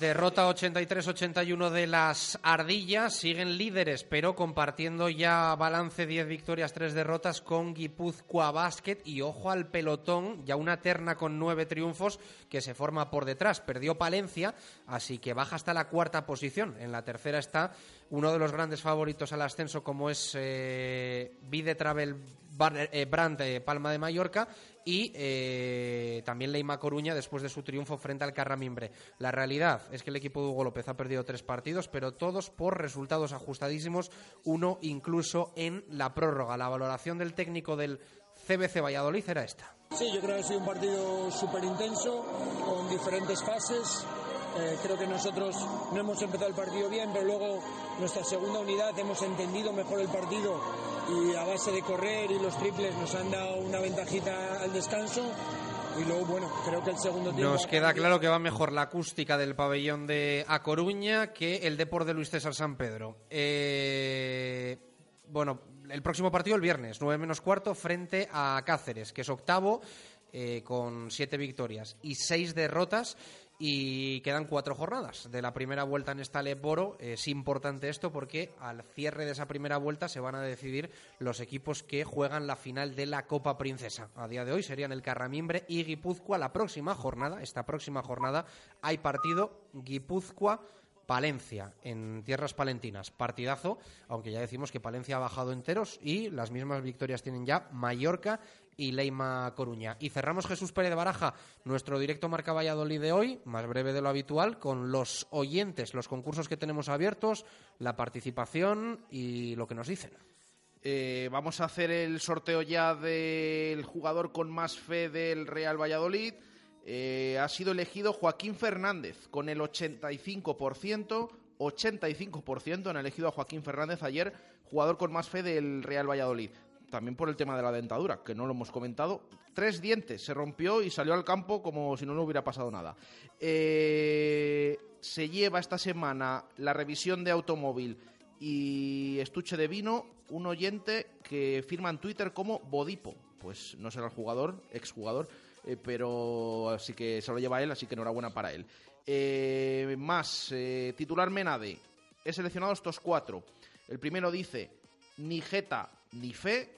Derrota 83-81 de las Ardillas. Siguen líderes, pero compartiendo ya balance 10 victorias, 3 derrotas con Guipúzcoa Basket. Y ojo al pelotón, ya una terna con 9 triunfos que se forma por detrás. Perdió Palencia, así que baja hasta la cuarta posición. En la tercera está uno de los grandes favoritos al ascenso, como es eh, Vide Travel Bar- eh, Brand Palma de Mallorca y eh, también Leima Coruña después de su triunfo frente al Carramimbre. La realidad es que el equipo de Hugo López ha perdido tres partidos, pero todos por resultados ajustadísimos, uno incluso en la prórroga. La valoración del técnico del CBC Valladolid era esta. Sí, yo creo que ha sido un partido súper intenso, con diferentes fases. Eh, creo que nosotros no hemos empezado el partido bien, pero luego nuestra segunda unidad hemos entendido mejor el partido y a base de correr y los triples nos han dado una ventajita al descanso. Y luego, bueno, creo que el segundo tiempo... Nos queda claro que va mejor la acústica del pabellón de A Coruña que el Depor de Luis César San Pedro. Eh, bueno, el próximo partido el viernes, 9 menos cuarto, frente a Cáceres, que es octavo eh, con siete victorias y seis derrotas. Y quedan cuatro jornadas de la primera vuelta en esta Leboro. Es importante esto porque al cierre de esa primera vuelta se van a decidir los equipos que juegan la final de la Copa Princesa. A día de hoy serían el Carramimbre y Guipúzcoa. La próxima jornada, esta próxima jornada, hay partido Guipúzcoa. Palencia, en tierras palentinas. Partidazo, aunque ya decimos que Palencia ha bajado enteros y las mismas victorias tienen ya Mallorca y Leima Coruña. Y cerramos Jesús Pérez Baraja, nuestro directo Marca Valladolid de hoy, más breve de lo habitual, con los oyentes, los concursos que tenemos abiertos, la participación y lo que nos dicen. Eh, vamos a hacer el sorteo ya del jugador con más fe del Real Valladolid. Eh, ha sido elegido Joaquín Fernández con el 85%. 85% han elegido a Joaquín Fernández ayer, jugador con más fe del Real Valladolid. También por el tema de la dentadura, que no lo hemos comentado. Tres dientes, se rompió y salió al campo como si no le hubiera pasado nada. Eh, se lleva esta semana la revisión de automóvil y estuche de vino un oyente que firma en Twitter como Bodipo. pues no será el jugador, exjugador, eh, pero así que se lo lleva él, así que enhorabuena para él. Eh, más, eh, titular Menade. He seleccionado estos cuatro. El primero dice, ni jeta ni fe.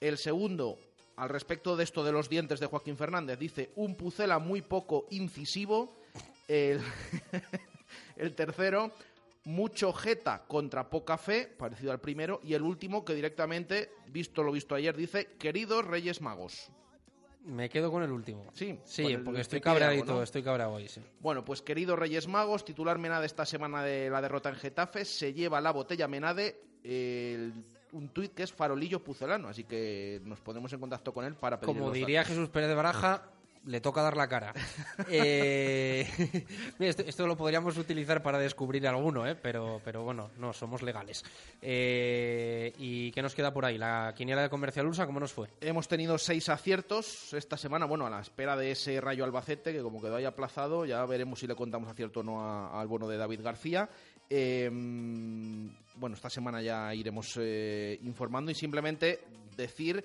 El segundo, al respecto de esto de los dientes de Joaquín Fernández, dice, un pucela muy poco incisivo. El, el tercero, mucho jeta contra poca fe, parecido al primero. Y el último, que directamente, visto lo visto ayer, dice, queridos Reyes Magos. Me quedo con el último. Sí, Sí, el porque estoy cabreadito, ¿no? estoy cabreado hoy, sí. Bueno, pues querido Reyes Magos, titular Menade esta semana de la derrota en Getafe, se lleva la botella Menade el- un tuit que es farolillo pucelano, así que nos ponemos en contacto con él para pedirle Como diría datos. Jesús Pérez de Baraja, le toca dar la cara. Eh, esto, esto lo podríamos utilizar para descubrir alguno, ¿eh? pero, pero bueno, no, somos legales. Eh, ¿Y qué nos queda por ahí? ¿La quiniela de Comercial Ursa cómo nos fue? Hemos tenido seis aciertos esta semana, bueno, a la espera de ese Rayo Albacete, que como quedó ahí aplazado, ya veremos si le contamos acierto o no al bono de David García. Eh, bueno, esta semana ya iremos eh, informando y simplemente decir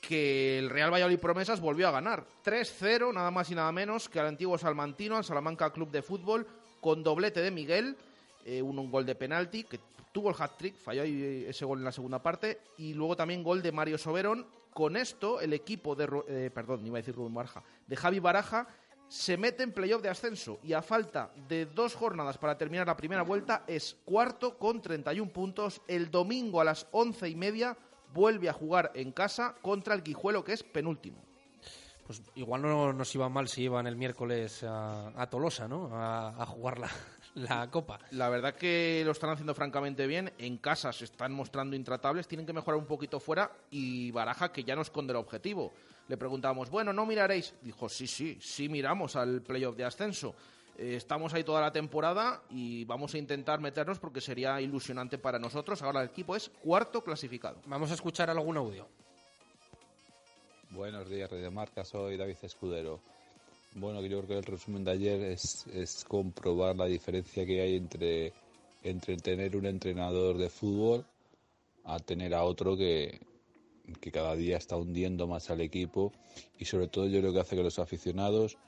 que el Real Valladolid Promesas volvió a ganar 3-0, nada más y nada menos que al antiguo Salmantino, al Salamanca Club de Fútbol, con doblete de Miguel, eh, un, gol de penalti, que tuvo el hat-trick, falló ahí ese gol en la segunda parte, y luego también gol de Mario Soberón. Con esto, el equipo de, eh, perdón, iba a decir Rubén Baraja, de Javi Baraja, se mete en playoff de ascenso y a falta de dos jornadas para terminar la primera vuelta es cuarto con 31 puntos. El domingo a las once y media vuelve a jugar en casa contra el Guijuelo, que es penúltimo. Pues igual no nos iba mal si iban el miércoles a, a Tolosa, ¿no? A, a jugar la, la Copa. La verdad que lo están haciendo francamente bien. En casa se están mostrando intratables. Tienen que mejorar un poquito fuera. Y Baraja, que ya no esconde el objetivo. Le preguntábamos, bueno, ¿no miraréis? Dijo, sí, sí, sí miramos al playoff de ascenso. Eh, estamos ahí toda la temporada y vamos a intentar meternos porque sería ilusionante para nosotros. Ahora el equipo es cuarto clasificado. Vamos a escuchar algún audio. Buenos días, Radio Marca. Soy David Escudero. Bueno, yo creo que el resumen de ayer es, es comprobar la diferencia que hay entre, entre tener un entrenador de fútbol a tener a otro que, que cada día está hundiendo más al equipo y sobre todo yo creo que hace que los aficionados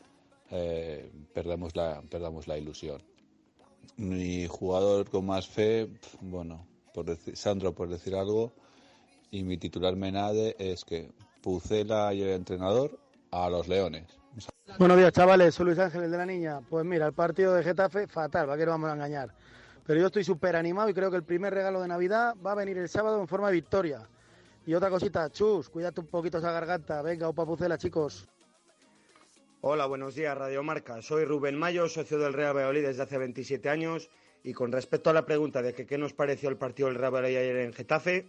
eh, perdamos, la, perdamos la ilusión. Mi jugador con más fe, bueno, por decir, Sandro por decir algo, y mi titular Menade es que Pucela y el entrenador a los Leones. Buenos días, chavales. Soy Luis Ángel, el de la niña. Pues mira, el partido de Getafe, fatal, va que no vamos a engañar. Pero yo estoy súper animado y creo que el primer regalo de Navidad va a venir el sábado en forma de victoria. Y otra cosita, chus, cuídate un poquito esa garganta. Venga, opa pucela, chicos. Hola, buenos días, Radio Marca. Soy Rubén Mayo, socio del Real Valladolid desde hace 27 años. Y con respecto a la pregunta de qué nos pareció el partido del Real Valladolid ayer en Getafe,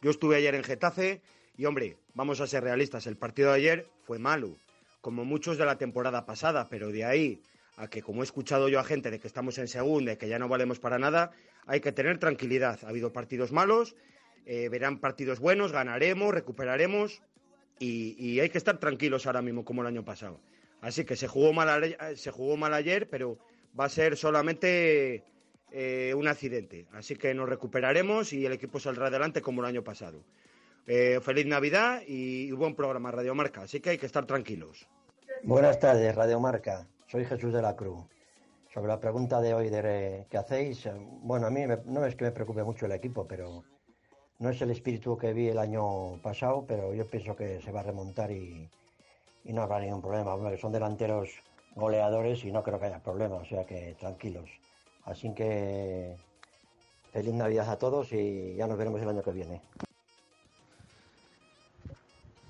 yo estuve ayer en Getafe y, hombre, vamos a ser realistas, el partido de ayer fue malo, como muchos de la temporada pasada, pero de ahí a que, como he escuchado yo a gente de que estamos en segunda y que ya no valemos para nada, hay que tener tranquilidad. Ha habido partidos malos, eh, verán partidos buenos, ganaremos, recuperaremos y, hay que estar tranquilos ahora mismo como el año pasado. Así que se jugó mal, ale- se jugó mal ayer, pero va a ser solamente eh, un accidente. Así que nos recuperaremos y el equipo saldrá adelante como el año pasado. Eh, feliz Navidad y, buen programa Radio Marca, así que hay que estar tranquilos. Buenas tardes, Radio Marca. Soy Jesús de la Cruz. Sobre la pregunta de hoy de qué hacéis, eh, bueno, a mí me- no es que me preocupe mucho el equipo, pero no es el espíritu que vi el año pasado, pero yo pienso que se va a remontar y, no habrá ningún problema. Hombre, son delanteros goleadores y no creo que haya problema, o sea que tranquilos. Así que feliz Navidad a todos y ya nos veremos el año que viene.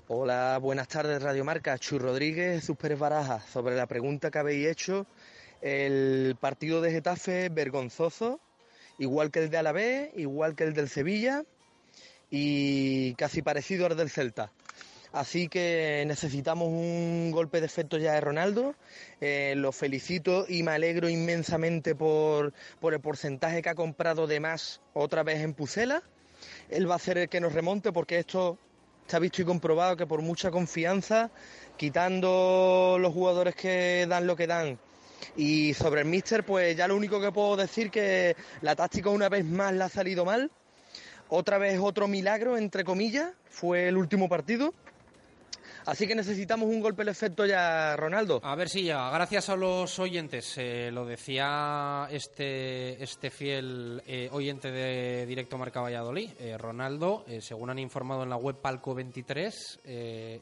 Hola, buenas tardes Radio Marca, Chu Rodríguez, Jesús Pérez Baraja. Sobre la pregunta que habéis hecho, el partido de Getafe es vergonzoso, igual que el de Alavés, igual que el del Sevilla y casi parecido al del Celta. Así que necesitamos un golpe de efecto ya de Ronaldo. Eh, lo felicito y me alegro inmensamente por, por el porcentaje que ha comprado de más otra vez en Pucela. Él va a hacer el que nos remonte porque esto está visto y comprobado que por mucha confianza, quitando los jugadores que dan lo que dan. Y sobre el Mister, pues ya lo único que puedo decir que la táctica una vez más le ha salido mal. Otra vez otro milagro, entre comillas, fue el último partido. Así que necesitamos un golpe de efecto ya, Ronaldo. A ver si ya, gracias a los oyentes, eh, lo decía este, este fiel eh, oyente de Directo Marca Valladolid, eh, Ronaldo, según han informado en la web Palco 23,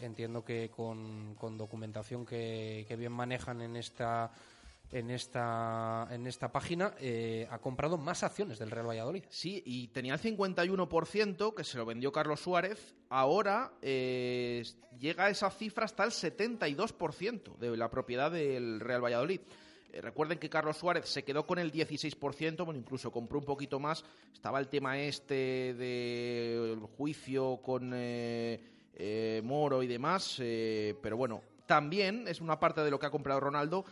entiendo que con, con documentación que, que bien manejan en esta en esta, en esta página, eh, ha comprado más acciones del Real Valladolid. Sí, y tenía el 51% que se lo vendió Carlos Suárez. Ahora eh, llega esa cifra hasta el 72% de la propiedad del Real Valladolid. Eh, recuerden que Carlos Suárez se quedó con el 16%, bueno, incluso compró un poquito más. Estaba el tema este del juicio con Moro y demás, pero bueno, también es una parte de lo que ha comprado Ronaldo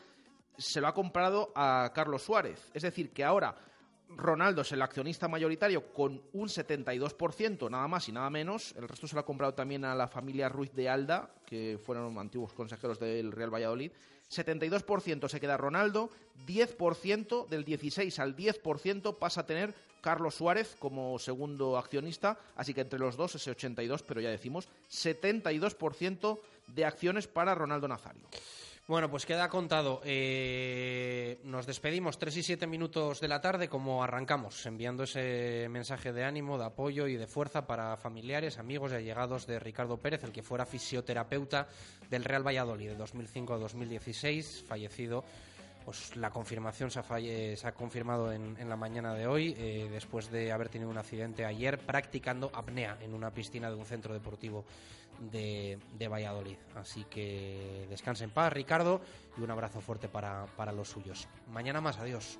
se lo ha comprado a Carlos Suárez. Es decir, que ahora Ronaldo es el accionista mayoritario con un 72%, nada más y nada menos. El resto se lo ha comprado también a la familia Ruiz de Alda, que fueron antiguos consejeros del Real Valladolid. 72% se queda Ronaldo, 10% del 16 al 10% pasa a tener Carlos Suárez como segundo accionista, así que entre los dos ese 82, pero ya decimos 72% de acciones para Ronaldo Nazario. Bueno, pues queda contado. Eh, nos despedimos tres y siete minutos de la tarde como arrancamos, enviando ese mensaje de ánimo, de apoyo y de fuerza para familiares, amigos y allegados de Ricardo Pérez, el que fuera fisioterapeuta del Real Valladolid de 2005 a 2016, fallecido pues la confirmación se ha, confirmado en, la mañana de hoy, eh, después de haber tenido un accidente ayer practicando apnea en una piscina de un centro deportivo de, Valladolid. Así que descanse en paz, Ricardo, y un abrazo fuerte para los suyos. Mañana más, adiós.